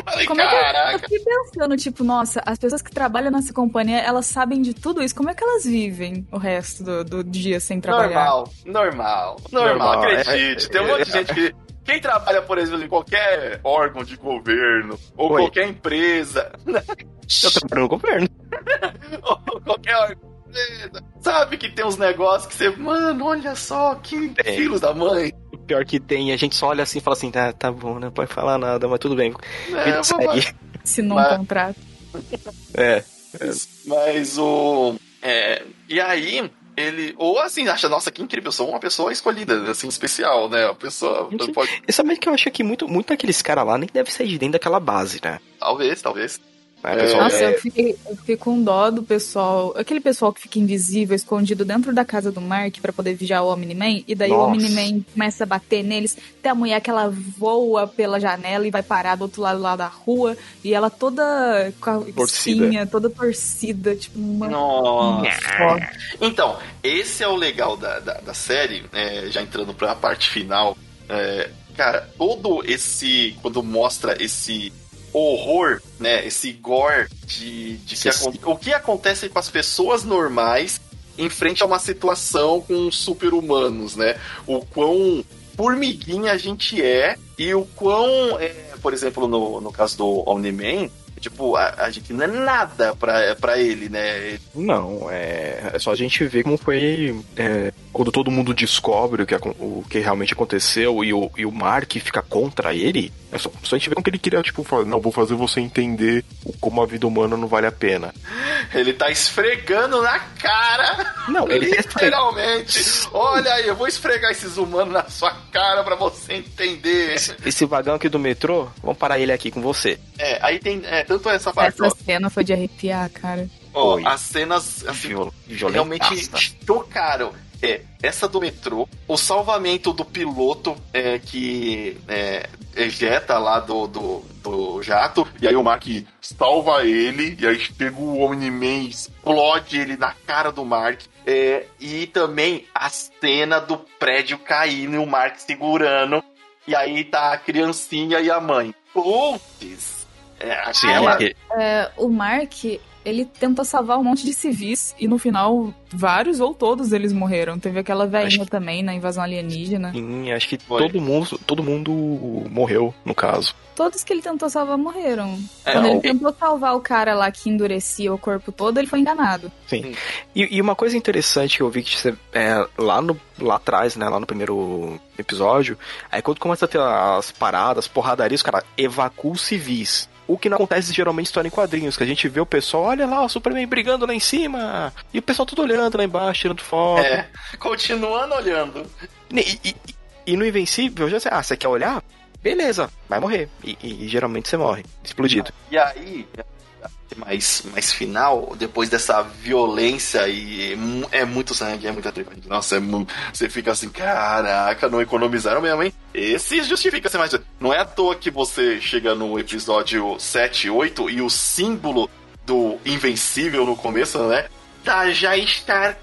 Falei, Como caraca. É que eu, fiquei pensando, tipo, nossa, as pessoas que trabalham nessa companhia, elas sabem de tudo isso. Como é que elas vivem o resto do, do dia sem trabalhar? Normal, normal, normal, normal acredite. É, Tem um monte de gente que. Quem trabalha, por exemplo, em qualquer órgão de governo, ou Oi. qualquer empresa. Eu trabalho no governo. ou qualquer órgão sabe que tem uns negócios que você, mano, olha só, que é. filhos da mãe pior que tem, a gente só olha assim e fala assim, tá, tá bom, não pode falar nada, mas tudo bem. É, Se não mas... contrato. É, é. Mas o. É, e aí, ele. Ou assim, acha, nossa, que incrível, eu sou uma pessoa escolhida, assim, especial, né? A pessoa. Pode... E sabe que eu acho que muito, muito daqueles caras lá nem deve sair de dentro daquela base, né? Talvez, talvez. É, pessoal, Nossa, é... eu, fiquei, eu fiquei com dó do pessoal. Aquele pessoal que fica invisível, escondido dentro da casa do Mark para poder vigiar o Omni-Man. E daí Nossa. o Omni-Man começa a bater neles. Tem a mulher que ela voa pela janela e vai parar do outro lado lá da rua. E ela toda com a torcida. toda torcida. Tipo, uma... Nossa. Então, esse é o legal da, da, da série, é, já entrando pra parte final. É, cara, todo esse. Quando mostra esse horror, né? Esse gore de, de que o que acontece com as pessoas normais em frente a uma situação com super-humanos, né? O quão formiguinha a gente é e o quão, é, por exemplo, no, no caso do Omni-Man, Tipo, a, a, gente não é nada pra, pra ele, né? Não, é, é só a gente ver como foi é, quando todo mundo descobre o que, o que realmente aconteceu e o, e o Mark fica contra ele. É só, só a gente vê como que ele queria, tipo, falar, não, vou fazer você entender como a vida humana não vale a pena. Ele tá esfregando na cara. Não, ele literalmente. Olha aí, eu vou esfregar esses humanos na sua cara para você entender. Esse, esse, vagão aqui do metrô, vamos parar ele aqui com você. É, aí tem é, tanto essa parte. Essa ó, cena foi de arrepiar, cara. Ó, as cenas assim, Viol realmente tocaram. É, essa do metrô, o salvamento do piloto é, que é, ejeta lá do, do, do, jato, e aí o Mark salva ele, e aí chega o Omni-Man, explode ele na cara do Mark. É, e também a cena do prédio caindo e o Mark segurando, e aí tá a criancinha e a mãe. Putz! É, assim, ela... é, o Mark, ele tenta salvar um monte de civis e no final vários ou todos eles morreram. Teve aquela velhinha que... também na invasão alienígena. Sim, acho que todo mundo, todo mundo morreu, no caso. Todos que ele tentou salvar morreram. É, Quando ele tentou salvar o cara lá que endurecia o corpo todo, ele foi enganado. Sim. E, e uma coisa interessante que eu vi que você, é, lá, no, lá atrás, né, lá no primeiro episódio, aí quando começa a ter as paradas, porradarias, os caras evacuam civis. O que não acontece geralmente história em quadrinhos, que a gente vê o pessoal, olha lá, o Superman brigando lá em cima, e o pessoal tudo olhando lá embaixo, tirando foto. É, continuando olhando. E, e, e no Invencível, já sei, ah, você quer olhar? Beleza, vai morrer. E, e, geralmente você morre, explodido. E aí, mais, mais final, depois dessa violência e é muito sangue, é muita tripa. Nossa, é, você fica assim, caraca, não economizaram mesmo, hein? Esse justifica ser mais. Não é à toa que você chega no episódio 7, 8 e o símbolo do Invencível no começo, né? Tá já estar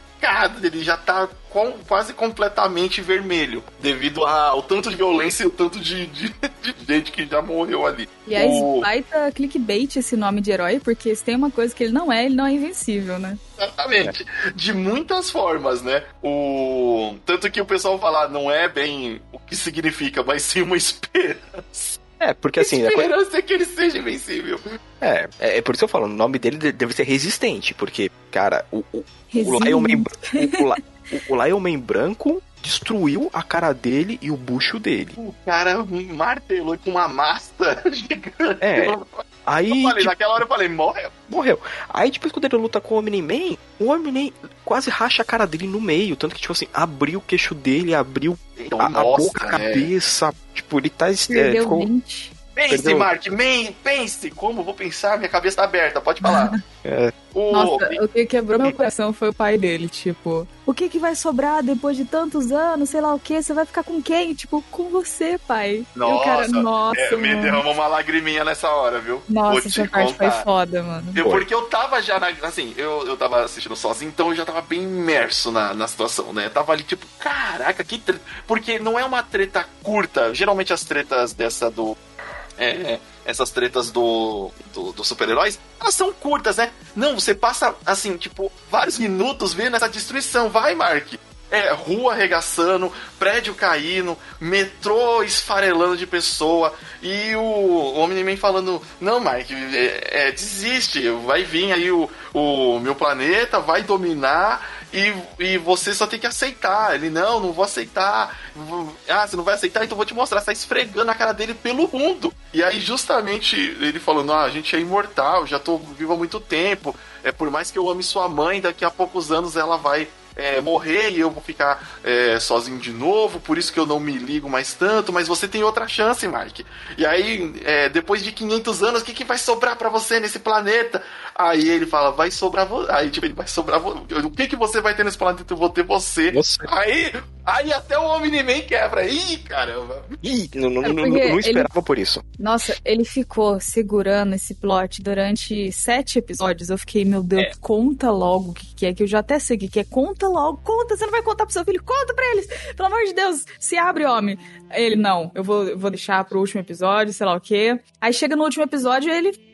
ele já tá com, quase completamente vermelho, devido ao tanto de violência e o tanto de, de, de gente que já morreu ali. E aí, o... baita clickbait esse nome de herói, porque se tem uma coisa que ele não é, ele não é invencível, né? Exatamente. De muitas formas, né? O... Tanto que o pessoal fala, não é bem o que significa, mas sim uma esperança. É, porque assim. Esperança é que ele seja invencível. É, é, é, por isso que eu falo, o nome dele deve ser resistente, porque, cara, o, o, o Lion Man, o, o Lion Man branco destruiu a cara dele e o bucho dele. O cara martelou com uma massa gigante. É. Aí, eu falei, tipo, naquela hora eu falei, morreu. Morreu. Aí depois quando ele luta com o Omni-Man, o Omni-Man quase racha a cara dele no meio. Tanto que, tipo assim, abriu o queixo dele, abriu então, a, nossa, a, boca, a é. cabeça. Tipo, ele tá... Perdeu é, ficou, Pense, Perdeu. Mark, man, pense. Como vou pensar? Minha cabeça tá aberta, pode falar. é. o... Nossa, o que quebrou meu coração foi o pai dele, tipo, o que que vai sobrar depois de tantos anos, sei lá o que, você vai ficar com quem? Tipo, com você, pai. Nossa, cara, nossa é, me derramou uma lagriminha nessa hora, viu? Nossa, essa parte foi foda, mano. Eu, porque eu tava já, na, assim, eu, eu tava assistindo sozinho, então eu já tava bem imerso na, na situação, né? Eu tava ali, tipo, caraca, que treta. Porque não é uma treta curta, geralmente as tretas dessa do é, essas tretas do, do, do super-heróis, elas são curtas, né? Não, você passa, assim, tipo, vários minutos vendo essa destruição. Vai, Mark! É, rua arregaçando, prédio caindo, metrô esfarelando de pessoa, e o, Omni-Man falando, não, Mike, é, é, desiste, vai vir aí o, o meu planeta, vai dominar, e, e você só tem que aceitar. Ele, não, não vou aceitar. Ah, você não vai aceitar, então vou te mostrar. Você tá esfregando a cara dele pelo mundo. E aí, justamente, ele falando, ah, a gente é imortal, já tô vivo há muito tempo. É por mais que eu ame sua mãe, daqui a poucos anos ela vai é, morrer e eu vou ficar é, sozinho de novo, por isso que eu não me ligo mais tanto, mas você tem outra chance, Mike. E aí, é, depois de 500 anos, o que, que vai sobrar para você nesse planeta? Aí ele fala, vai sobrar você. Aí, tipo, ele vai sobrar você. O que, que você vai ter nesse planeta? Eu vou ter você. você. Aí, Aí até o Omni-Man quebra. Ih, caramba. Ih, não, não, é não, não esperava ele... por isso. Nossa, ele ficou segurando esse plot durante sete episódios. Eu fiquei, meu Deus, é. conta logo o que, que é, que eu já até sei o que, que é. Conta logo, conta. Você não vai contar pro seu filho, conta pra eles. Pelo amor de Deus, se abre, homem. Ele, não, eu vou, eu vou deixar pro último episódio, sei lá o quê. Aí chega no último episódio e ele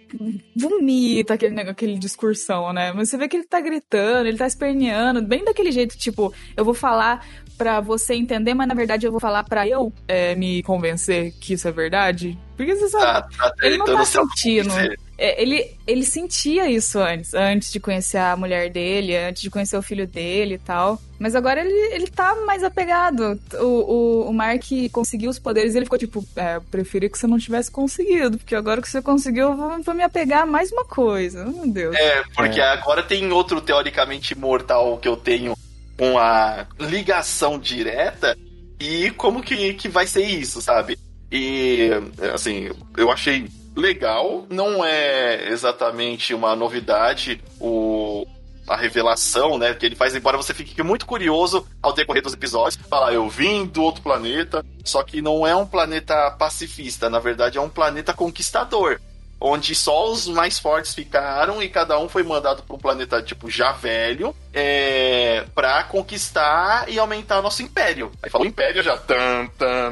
vomita aquele, aquele discursão, né? Mas você vê que ele tá gritando, ele tá esperneando, bem daquele jeito, tipo, eu vou falar para você entender, mas na verdade eu vou falar para eu é, me convencer que isso é verdade. Porque você sabe, ah, tá ele não tá sentindo. É, ele, ele sentia isso antes, antes de conhecer a mulher dele, antes de conhecer o filho dele e tal. Mas agora ele, ele tá mais apegado. O, o, o Mark conseguiu os poderes e ele ficou tipo, é, eu preferia que você não tivesse conseguido, porque agora que você conseguiu, eu vou, vou me apegar a mais uma coisa. Meu Deus. É, porque é. agora tem outro teoricamente mortal que eu tenho com a ligação direta e como que, que vai ser isso, sabe? E, assim, eu achei legal, não é exatamente uma novidade o, a revelação, né, que ele faz, embora você fique muito curioso ao decorrer dos episódios, falar, eu vim do outro planeta, só que não é um planeta pacifista, na verdade é um planeta conquistador onde só os mais fortes ficaram e cada um foi mandado para um planeta tipo já velho é, para conquistar e aumentar nosso império. Aí falou império já. Tan, tan,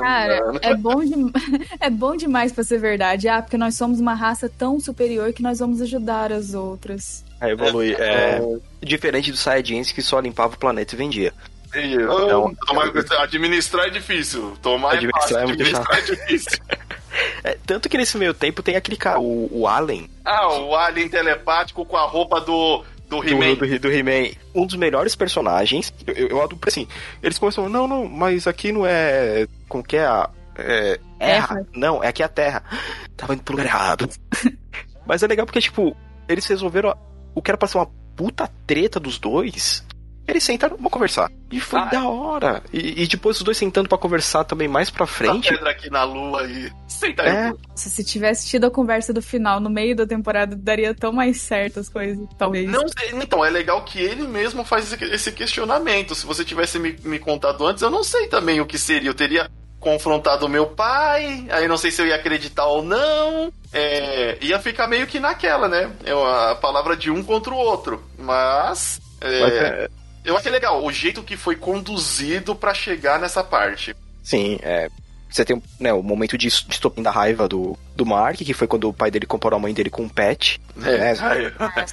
Cara, é bom, de, é bom demais para ser verdade. Ah, porque nós somos uma raça tão superior que nós vamos ajudar as outras. A evoluir. É, é, diferente do Saiyajins que só limpava o planeta e vendia. Então, tomar, administrar é difícil. Tomar administrar é, fácil, é, administrar é difícil. É, tanto que nesse meio tempo tem aquele cara, o, o Alien. Ah, o Alien telepático com a roupa do, do He-Man. Do, do, do He-Man. Um dos melhores personagens. Eu, eu, eu assim, eles começam, não, não, mas aqui não é. Como que é a. É, terra. Não, é aqui a Terra. Tava indo pro lugar errado. mas é legal porque, tipo, eles resolveram o que era pra ser uma puta treta dos dois eles sentaram, vamos conversar. E foi ah, da hora. E, e, depois os dois sentando para conversar também mais pra frente. A pedra aqui na lua e senta é. Se tivesse tido a conversa do final no meio da temporada, daria tão mais certo as coisas, talvez. Não, então, é legal que ele mesmo faz esse questionamento. Se você tivesse me, me contado antes, eu não sei também o que seria. Eu teria confrontado meu pai, aí não sei se eu ia acreditar ou não. É, ia ficar meio que naquela, né? É a palavra de um contra o outro. Mas. É, Mas é, eu achei legal o jeito que foi conduzido para chegar nessa parte. Sim, é. Você tem né, o momento de estopim da raiva do, do Mark, que foi quando o pai dele comparou a mãe dele com um pet. É, né? aí, faz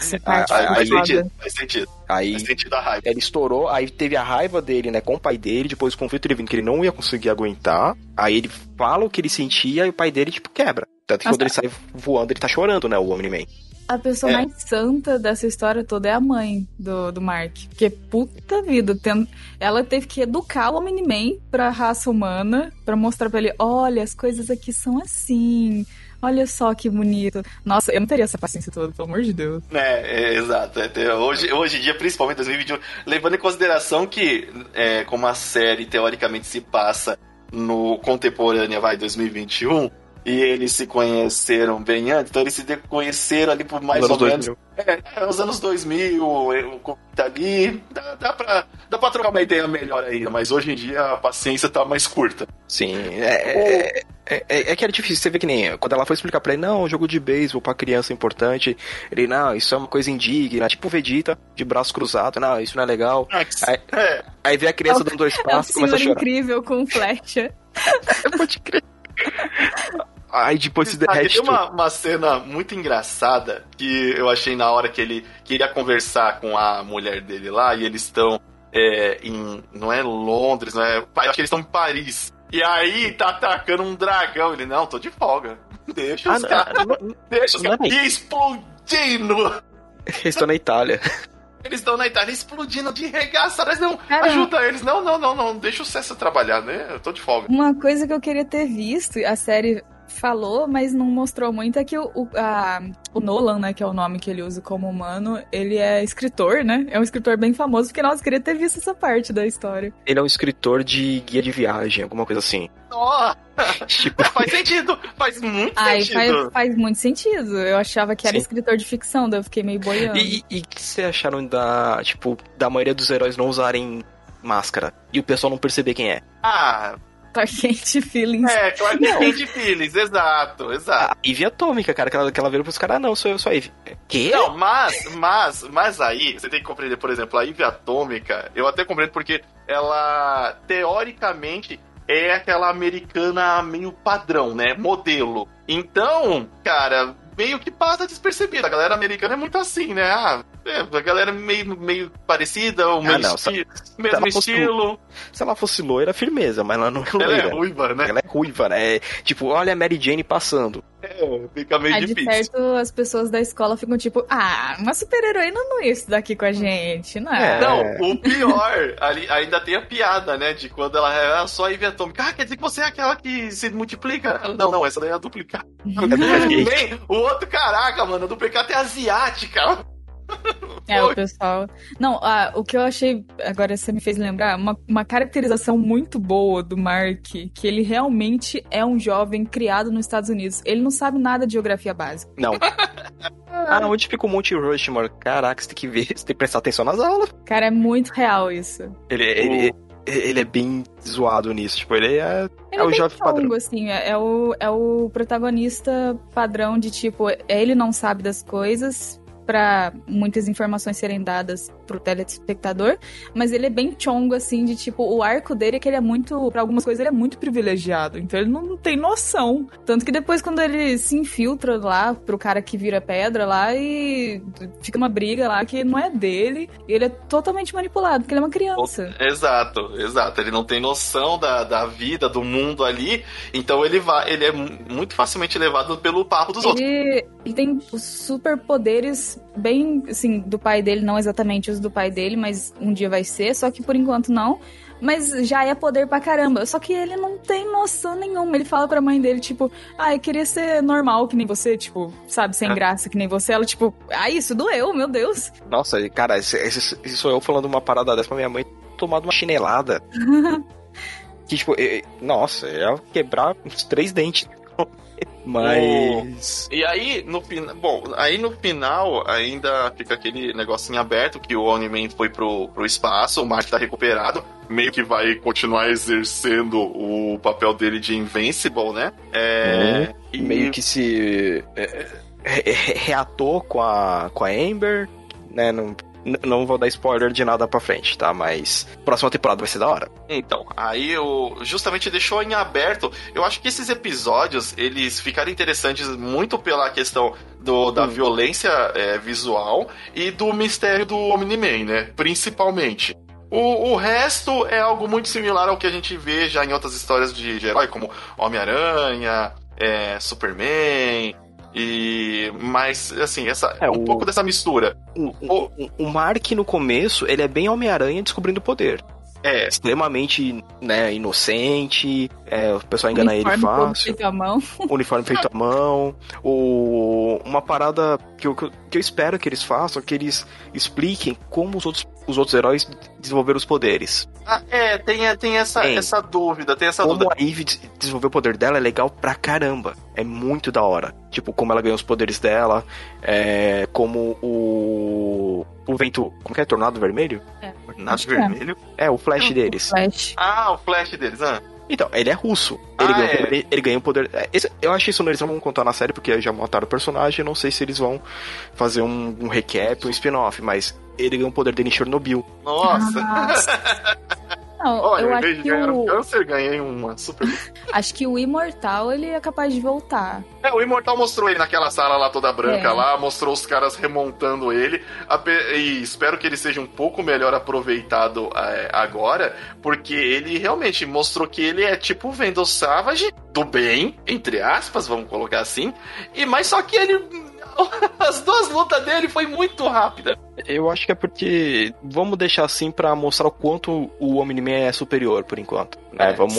sentido, faz sentido. Aí faz sentido a raiva. ele estourou, aí teve a raiva dele, né, com o pai dele, depois o conflito ele vindo que ele não ia conseguir aguentar. Aí ele fala o que ele sentia e o pai dele, tipo, quebra. Tanto que Nossa. quando ele sai voando, ele tá chorando, né, o Omni-Man. A pessoa é. mais santa dessa história toda é a mãe do, do Mark. Porque, puta vida, tem, ela teve que educar o Omni-Man pra raça humana, pra mostrar pra ele: olha, as coisas aqui são assim. Olha só que bonito. Nossa, eu não teria essa paciência toda, pelo amor de Deus. É, é exato. É, hoje, hoje em dia, principalmente 2021, levando em consideração que, é, como a série teoricamente se passa no contemporânea, vai, 2021 e eles se conheceram bem antes, então eles se conheceram ali por mais ou menos. É, é, os anos 2000, o tá ali, dá, dá, pra, dá pra trocar uma ideia melhor ainda, mas hoje em dia a paciência tá mais curta. Sim, é, é, é, é, que era difícil, você vê que nem quando ela foi explicar pra ele, não, jogo de beisebol pra criança é importante, ele, não, isso é uma coisa indigna, tipo Vegeta, de braço cruzado, não, isso não é legal. Aí, aí vê a criança dando dois passos e começa a chorar. incrível com flecha. Pode crer. Aí depois se derrete. Tem uma, uma cena muito engraçada que eu achei na hora que ele queria conversar com a mulher dele lá e eles estão é, em. Não é Londres, não é. Acho que eles estão em Paris. E aí tá atacando um dragão. Ele, não, tô de folga. Deixa os ah, caras. Deixa os caras. E explodindo! Eles estão na Itália. Eles estão na Itália explodindo de regaça. Não, ajuda eles. Não, não, não, não. Deixa o César trabalhar, né? Eu tô de folga. Uma coisa que eu queria ter visto, a série falou, mas não mostrou muito, é que o, o, a, o Nolan, né, que é o nome que ele usa como humano, ele é escritor, né? É um escritor bem famoso, porque nós queria ter visto essa parte da história. Ele é um escritor de guia de viagem, alguma coisa assim. Oh, tipo... faz sentido, faz muito Ai, sentido. Faz, faz muito sentido. Eu achava que era Sim. escritor de ficção, daí eu fiquei meio boiando. E o que vocês acharam da, tipo, da maioria dos heróis não usarem máscara e o pessoal não perceber quem é? Ah, Clark Kent Feelings. É, Clark Kent Feelings, exato, exato. A Ivy Atômica, cara, que ela, que ela vira pros caras, ah, não, sou eu, sou a Ivy. Que? Não, mas, mas, mas aí, você tem que compreender, por exemplo, a Ivy Atômica, eu até compreendo porque ela, teoricamente, é aquela americana meio padrão, né? Modelo. Então, cara, meio que passa despercebido. A galera americana é muito assim, né? Ah, é, a galera meio, meio parecida, o Ah, não, esti se mesmo ela fosse estilo. Se ela fosse loira, firmeza, mas ela não é Ela loira. é ruiva, né? Ela é ruiva, né? É, tipo, olha a Mary Jane passando. É, fica meio Aí, de difícil. certo, as pessoas da escola ficam tipo, ah, uma super-heroína não ia estudar aqui com a gente, não é? É. Não, o pior, ali, ainda tem a piada, né? De quando ela é ah, só a Ivy Atômica. Ah, quer dizer que você é aquela que se multiplica? Não, não, essa daí é a duplicata. Nem, o outro, caraca, mano, a duplicata é asiática. É, o pessoal. Não, ah, o que eu achei. Agora você me fez lembrar, uma, uma caracterização muito boa do Mark, que ele realmente é um jovem criado nos Estados Unidos. Ele não sabe nada de geografia básica. Não. ah, onde fica o Monte Rushmore? Caraca, você tem que ver, você tem que prestar atenção nas aulas. Cara, é muito real isso. Ele, ele, ele é bem zoado nisso, tipo, ele é, Ele é o bem jovem padrão. chongo, assim, é, é o, é o protagonista padrão de tipo, ele não sabe das coisas pra muitas informações serem dadas pro telespectador, mas ele é bem chongo, assim, de tipo, o arco dele é que ele é muito, pra algumas coisas ele é muito privilegiado, então ele não, tem noção. Tanto que depois quando ele se infiltra lá pro cara que vira pedra lá e fica uma briga lá que não é dele, ele é totalmente manipulado, porque ele é uma criança. Exato, exato. Ele não tem noção da, da vida, do mundo ali. Então ele vai, ele é mu- muito facilmente levado pelo papo dos outros. Ele, ele tem os superpoderes bem, assim, do pai dele, não exatamente os do pai dele, mas um dia vai ser, só que por enquanto não. Mas já é poder pra caramba. Só que ele não tem noção nenhuma. Ele fala pra mãe dele, tipo, ah, eu queria ser normal que nem você, tipo, sabe, sem É. graça que nem você. Ela, tipo, ah, isso doeu, meu Deus. Nossa, cara, esse, esse- esse sou eu falando uma parada dessa pra minha mãe tomado uma chinelada. que, tipo, eh, nossa, ia quebrar uns três dentes. Mas. E aí, no final. Bom, aí no final ainda fica aquele negocinho aberto que o Omni-Man foi pro, pro espaço, o Mark tá recuperado, meio que vai continuar exercendo o papel dele de Invincible, né? É. e meio que se é, re- reatou com a, com a Amber, né? Não, não vou dar spoiler de nada pra frente, tá? Mas próxima temporada vai ser da hora. Então, aí eu justamente deixou em aberto. Eu acho que esses episódios, eles ficaram interessantes muito pela questão do, da Hum. violência é, visual e do mistério do Omni-Man, né? Principalmente. O, o resto é algo muito similar ao que a gente vê já em outras histórias de, de herói, como Homem-Aranha, é, Superman. E. Mas, assim, essa, É, um o- pouco dessa mistura. O, o, o Mark, no começo, ele é bem Homem-Aranha descobrindo poder. É, Extremamente, né, inocente, é, o pessoal engana ele Uniforme todo fácil. feito à mão. uniforme feito à mão, ou uma parada que eu, que eu- que eu espero que eles façam, que eles expliquem como os outros, os outros heróis desenvolveram os poderes. Ah, é tem, tem essa, Tem. essa dúvida, tem essa como dúvida. a Eve des- desenvolveu o poder dela é legal pra caramba. É muito da hora. Tipo, como ela ganhou os poderes dela, é, como o. O vento. Como que é? Tornado vermelho? Acho que é. vermelho. É, o flash deles. Flash. Ah, o flash deles, ah. Então, ele é russo. Ele, Ah, ganhou, é. poder- ele ganhou poder. é, esse- eu acho isso eles não vão contar na série, porque já mataram o personagem. Não sei se eles vão fazer um, um recap, um spin-off, mas ele ganhou o poder dele em Chernobyl. Nossa. Nossa. Não, Olha, eu em acho vez de que, ganhar um o, câncer, ganhei uma super. acho que o Imortal ele é capaz de voltar. É, o Imortal mostrou ele naquela sala lá toda branca É. lá, mostrou os caras remontando ele. E espero que ele seja um pouco melhor aproveitado é, agora, porque ele realmente mostrou que ele é tipo o Vendel Savage, do bem, entre aspas, vamos colocar assim. E mas só que ele. As duas lutas dele foi muito rápida. Eu acho que é porque vamos deixar assim pra mostrar o quanto o Omni-Man é superior por enquanto. né? É, vamos,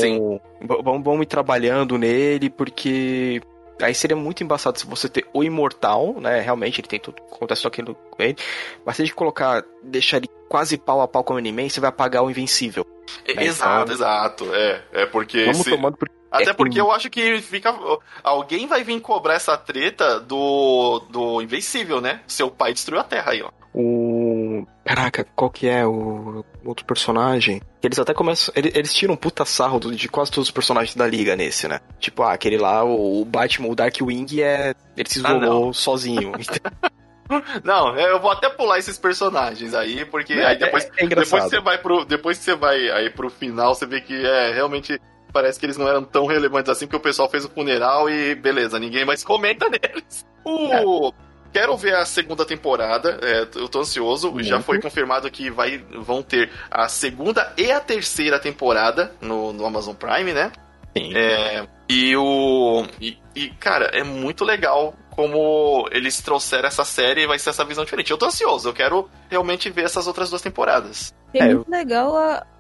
vamos, vamos ir trabalhando nele, porque aí seria muito embaçado se você ter o Imortal, né? Realmente ele tem tudo, acontece só aquilo com ele. Mas se a gente colocar, deixar ele quase pau a pau com o Omni-Man, você vai apagar o Invencível. É, É, exato, então- exato. É, é porque. Vamos se- tomando por. Até É, porque hum. eu acho que fica. Alguém vai vir cobrar essa treta do, do Invencível, né? Seu pai destruiu a Terra aí, ó. O. Caraca, qual que é o outro personagem? Eles até começam. Eles, eles tiram um puta sarro de quase todos os personagens da liga nesse, né? Tipo, ah, aquele lá, o, Batman, o Darkwing é. Ele se ah, isolou ah, sozinho. Não, eu vou até pular esses personagens aí, porque é, aí depois, é, é depois você vai pro. Depois que você vai aí pro final, você vê que é realmente. Parece que eles não eram tão relevantes assim, porque o pessoal fez o funeral e beleza, ninguém mais comenta neles. O. É. Quero ver a segunda temporada, é, eu tô ansioso. Uhum. Já foi confirmado que vai, vão ter a segunda e a terceira temporada no, no Amazon Prime, né? Sim. É, e o. E, e, cara, é muito legal como eles trouxeram essa série e vai ser essa visão diferente. Eu tô ansioso, eu quero realmente ver essas outras duas temporadas. É, é muito legal,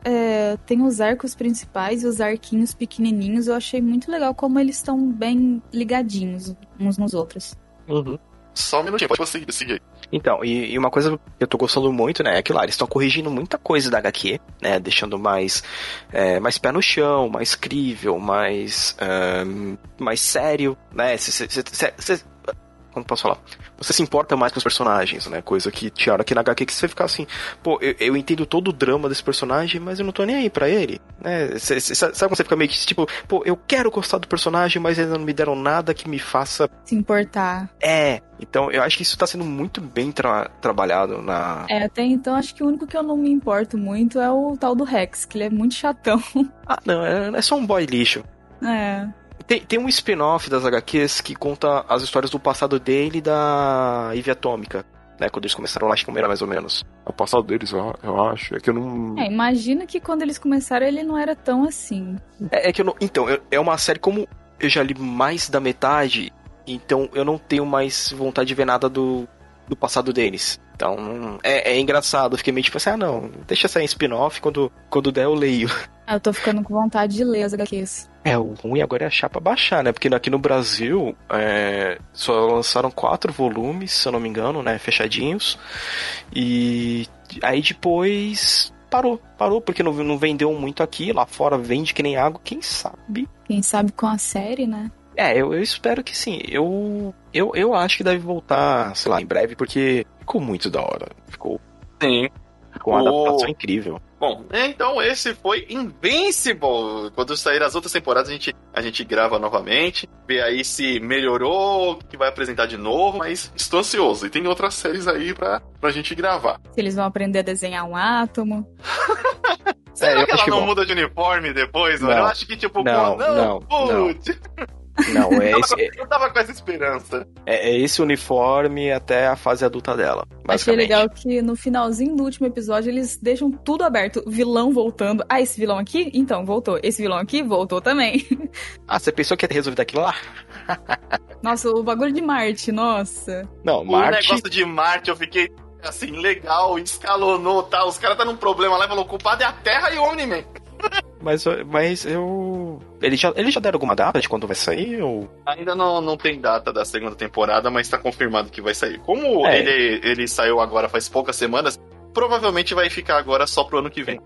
é, tem os arcos principais e os arquinhos pequenininhos. Eu achei muito legal como eles estão bem ligadinhos uns nos outros. Uhum. Só um minutinho, pode seguir, seguir. Então, e, e, uma coisa que eu tô gostando muito, né, é que lá, eles estão corrigindo muita coisa da HQ, né, deixando mais, é, mais pé no chão, mais crível, mais, um, mais sério, né, cê, cê, cê, como posso falar? Você se importa mais com os personagens, né? Coisa que tinha hora aqui na HQ que você fica assim, pô, eu, eu, entendo todo o drama desse personagem, mas eu não tô nem aí pra ele, né? Cê, cê, sabe quando você fica meio que tipo, pô, eu quero gostar do personagem, mas ainda não me deram nada que me faça se importar. É, então eu acho que isso tá sendo muito bem tra trabalhado na. É, até então acho que o único que eu não me importo muito é o tal do Rex, que ele é muito chatão. Ah, não, é, é só um boy lixo. É. Tem, tem um spin-off das HQs que conta as histórias do passado dele e da Ivy Atômica. Né, quando eles começaram lá, acho que era mais ou menos. O passado deles, eu, eu acho. É que eu não. É, imagina que quando eles começaram ele não era tão assim. É, é que eu não. Então, eu, é uma série como eu já li mais da metade, então eu não tenho mais vontade de ver nada do, do passado deles. Então, é, é engraçado. Eu fiquei meio tipo assim, ah, não, deixa sair spin-off, quando, quando der eu leio. Ah, eu tô ficando com vontade de ler as HQs. É, o ruim agora é a chapa baixar, né? Porque aqui no Brasil é, só lançaram quatro volumes, se eu não me engano, né? Fechadinhos. E aí depois parou, parou, porque não, não vendeu muito aqui. Lá fora vende que nem água, quem sabe? Quem sabe com a série, né? É, eu, eu espero que sim. Eu, eu, eu acho que deve voltar, sei lá, em breve, porque ficou muito da hora. Ficou. Sim. Com uma o... adaptação incrível. Bom, então esse foi Invincible. Quando sair as outras temporadas, a gente, a gente grava novamente, vê aí se melhorou, que vai apresentar de novo, mas estou ansioso. E tem outras séries aí pra, pra gente gravar. Se eles vão aprender a desenhar um átomo. Será é, que ela que não muda de uniforme depois, mano? Eu acho que, tipo, não, pô, não, não, putz. Não. Não, é esse. Eu tava com essa esperança. É, é, esse uniforme até a fase adulta dela. Achei legal que no finalzinho do último episódio eles deixam tudo aberto. Vilão voltando. Ah, esse vilão aqui? Então, voltou. Esse vilão aqui voltou também. Ah, você pensou que ia ter resolvido aquilo lá? nossa, o bagulho de Marte, nossa. Não, Marte. O negócio de Marte eu fiquei assim, legal, escalonou, tá? Os caras tá num problema lá e falou: o culpado é a Terra e o Omni-Man. Mas, mas eu. Eles já, eles já deram alguma data de quando vai sair? Ou... Ainda não, não tem data da segunda temporada, mas tá confirmado que vai sair. Como é. ele, ele saiu agora faz poucas semanas, provavelmente vai ficar agora só pro ano que vem.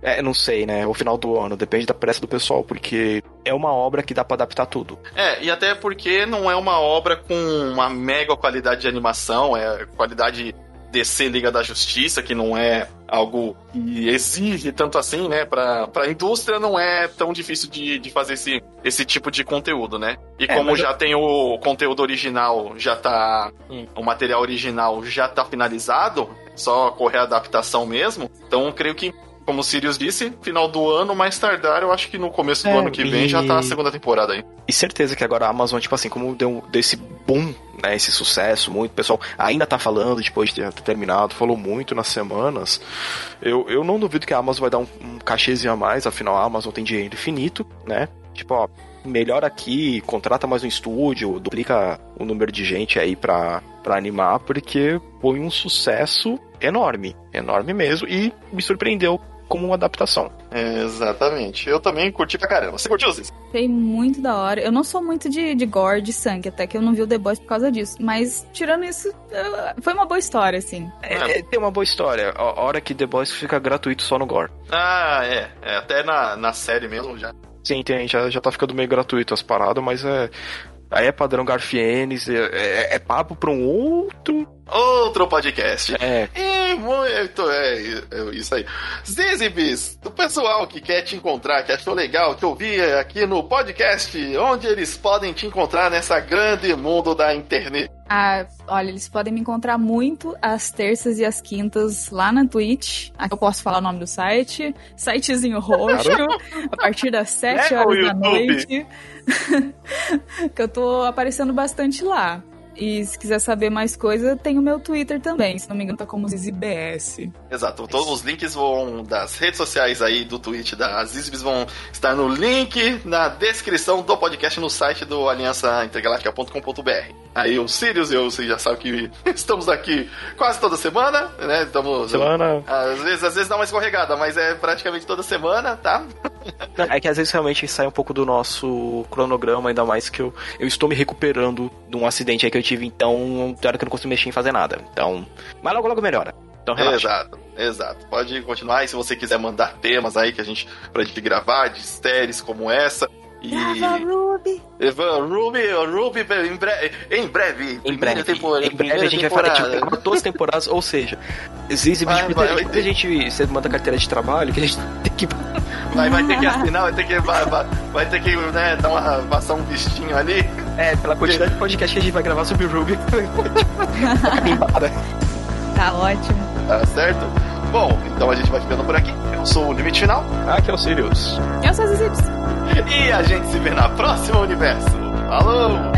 É, não sei, né? O final do ano, depende da pressa do pessoal, porque é uma obra que dá para adaptar tudo. É, e até porque não é uma obra com uma mega qualidade de animação, é qualidade DC Liga da Justiça, que não é algo que exige tanto assim, né? Pra, pra indústria não é tão difícil de, de fazer esse, esse tipo de conteúdo, né? E é, como já eu... tem o conteúdo original, já tá. Hum. O material original já tá finalizado, só correr a adaptação mesmo. Então eu creio que como o Sirius disse, final do ano, mais tardar, eu acho que no começo é, do ano que vem e... já tá a segunda temporada aí. E certeza que agora a Amazon, tipo assim, como deu desse boom, né, esse sucesso, muito, o pessoal ainda tá falando depois de ter terminado, falou muito nas semanas. Eu, eu não duvido que a Amazon vai dar um, um cachezinho a mais, afinal a Amazon tem dinheiro infinito, né? Tipo, ó, melhor aqui, contrata mais um estúdio, duplica o número de gente aí pra, pra animar, porque foi um sucesso enorme, enorme mesmo, e me surpreendeu como uma adaptação. É, exatamente. Eu também curti pra caramba. Você curtiu, Cis? Foi muito da hora. Eu não sou muito de, de gore, de sangue, até que eu não vi o The Boys por causa disso. Mas, tirando isso, foi uma boa história, assim. É, é, tem uma boa história. A hora que The Boys fica gratuito só no gore. Ah, é. é até na, na série mesmo já. Sim, tem, já, já tá ficando meio gratuito as paradas, mas é Aí é padrão Garfienes, é, é, é papo pra um outro. Outro podcast. É. E muito, é, é isso aí. Zizibis, o pessoal que quer te encontrar, que achou legal, que ouvia aqui no podcast, onde eles podem te encontrar nessa grande mundo da internet? Ah, olha, eles podem me encontrar muito às terças e às quintas lá na Twitch. Aqui eu posso falar o nome do site. Sitezinho roxo, a partir das 7 É, horas da noite. que eu tô aparecendo bastante lá. E se quiser saber mais coisa, tem o meu Twitter também. Se não me engano, tá como ZizBS. Exato, todos os links vão das redes sociais aí do Twitch da Zizibis vão estar no link na descrição do podcast no site do aliançaintergaláctica.com.br. Aí o Sirius e eu, você já sabe que estamos aqui quase toda semana, né? Estamos. Semana. Às vezes, às vezes dá uma escorregada, mas é praticamente toda semana, tá? É que às vezes realmente sai um pouco do nosso cronograma, ainda mais que eu, eu estou me recuperando de um acidente aí que eu então tem hora que eu não consigo mexer em fazer nada. Então. Mas logo logo melhora. Então relaxa. Exato, exato. Pode continuar e se você quiser mandar temas aí que a gente pra gente gravar de séries como essa. E Ruby! Evan, Ruby, Ruby em breve, em breve, Em breve, temporada, em breve a gente vai falar temporada. tipo, gravar todas as temporadas, ou seja, existe Vai, muita, vai, vai muita gente, você manda carteira de trabalho, que a gente tem que vai, vai ter que assinar, vai ter que, vai, vai, vai ter que né, dar uma, passar um vistinho ali. É, pela quantidade de podcast que a gente vai gravar sobre o Ruby. Embora. Tá ótimo. Tá certo? Bom, então a gente vai ficando por aqui. Eu sou o Limite Final Aqui é o Sirius. Eu sou a Zizibs. e a gente se vê na próxima universo. Falou!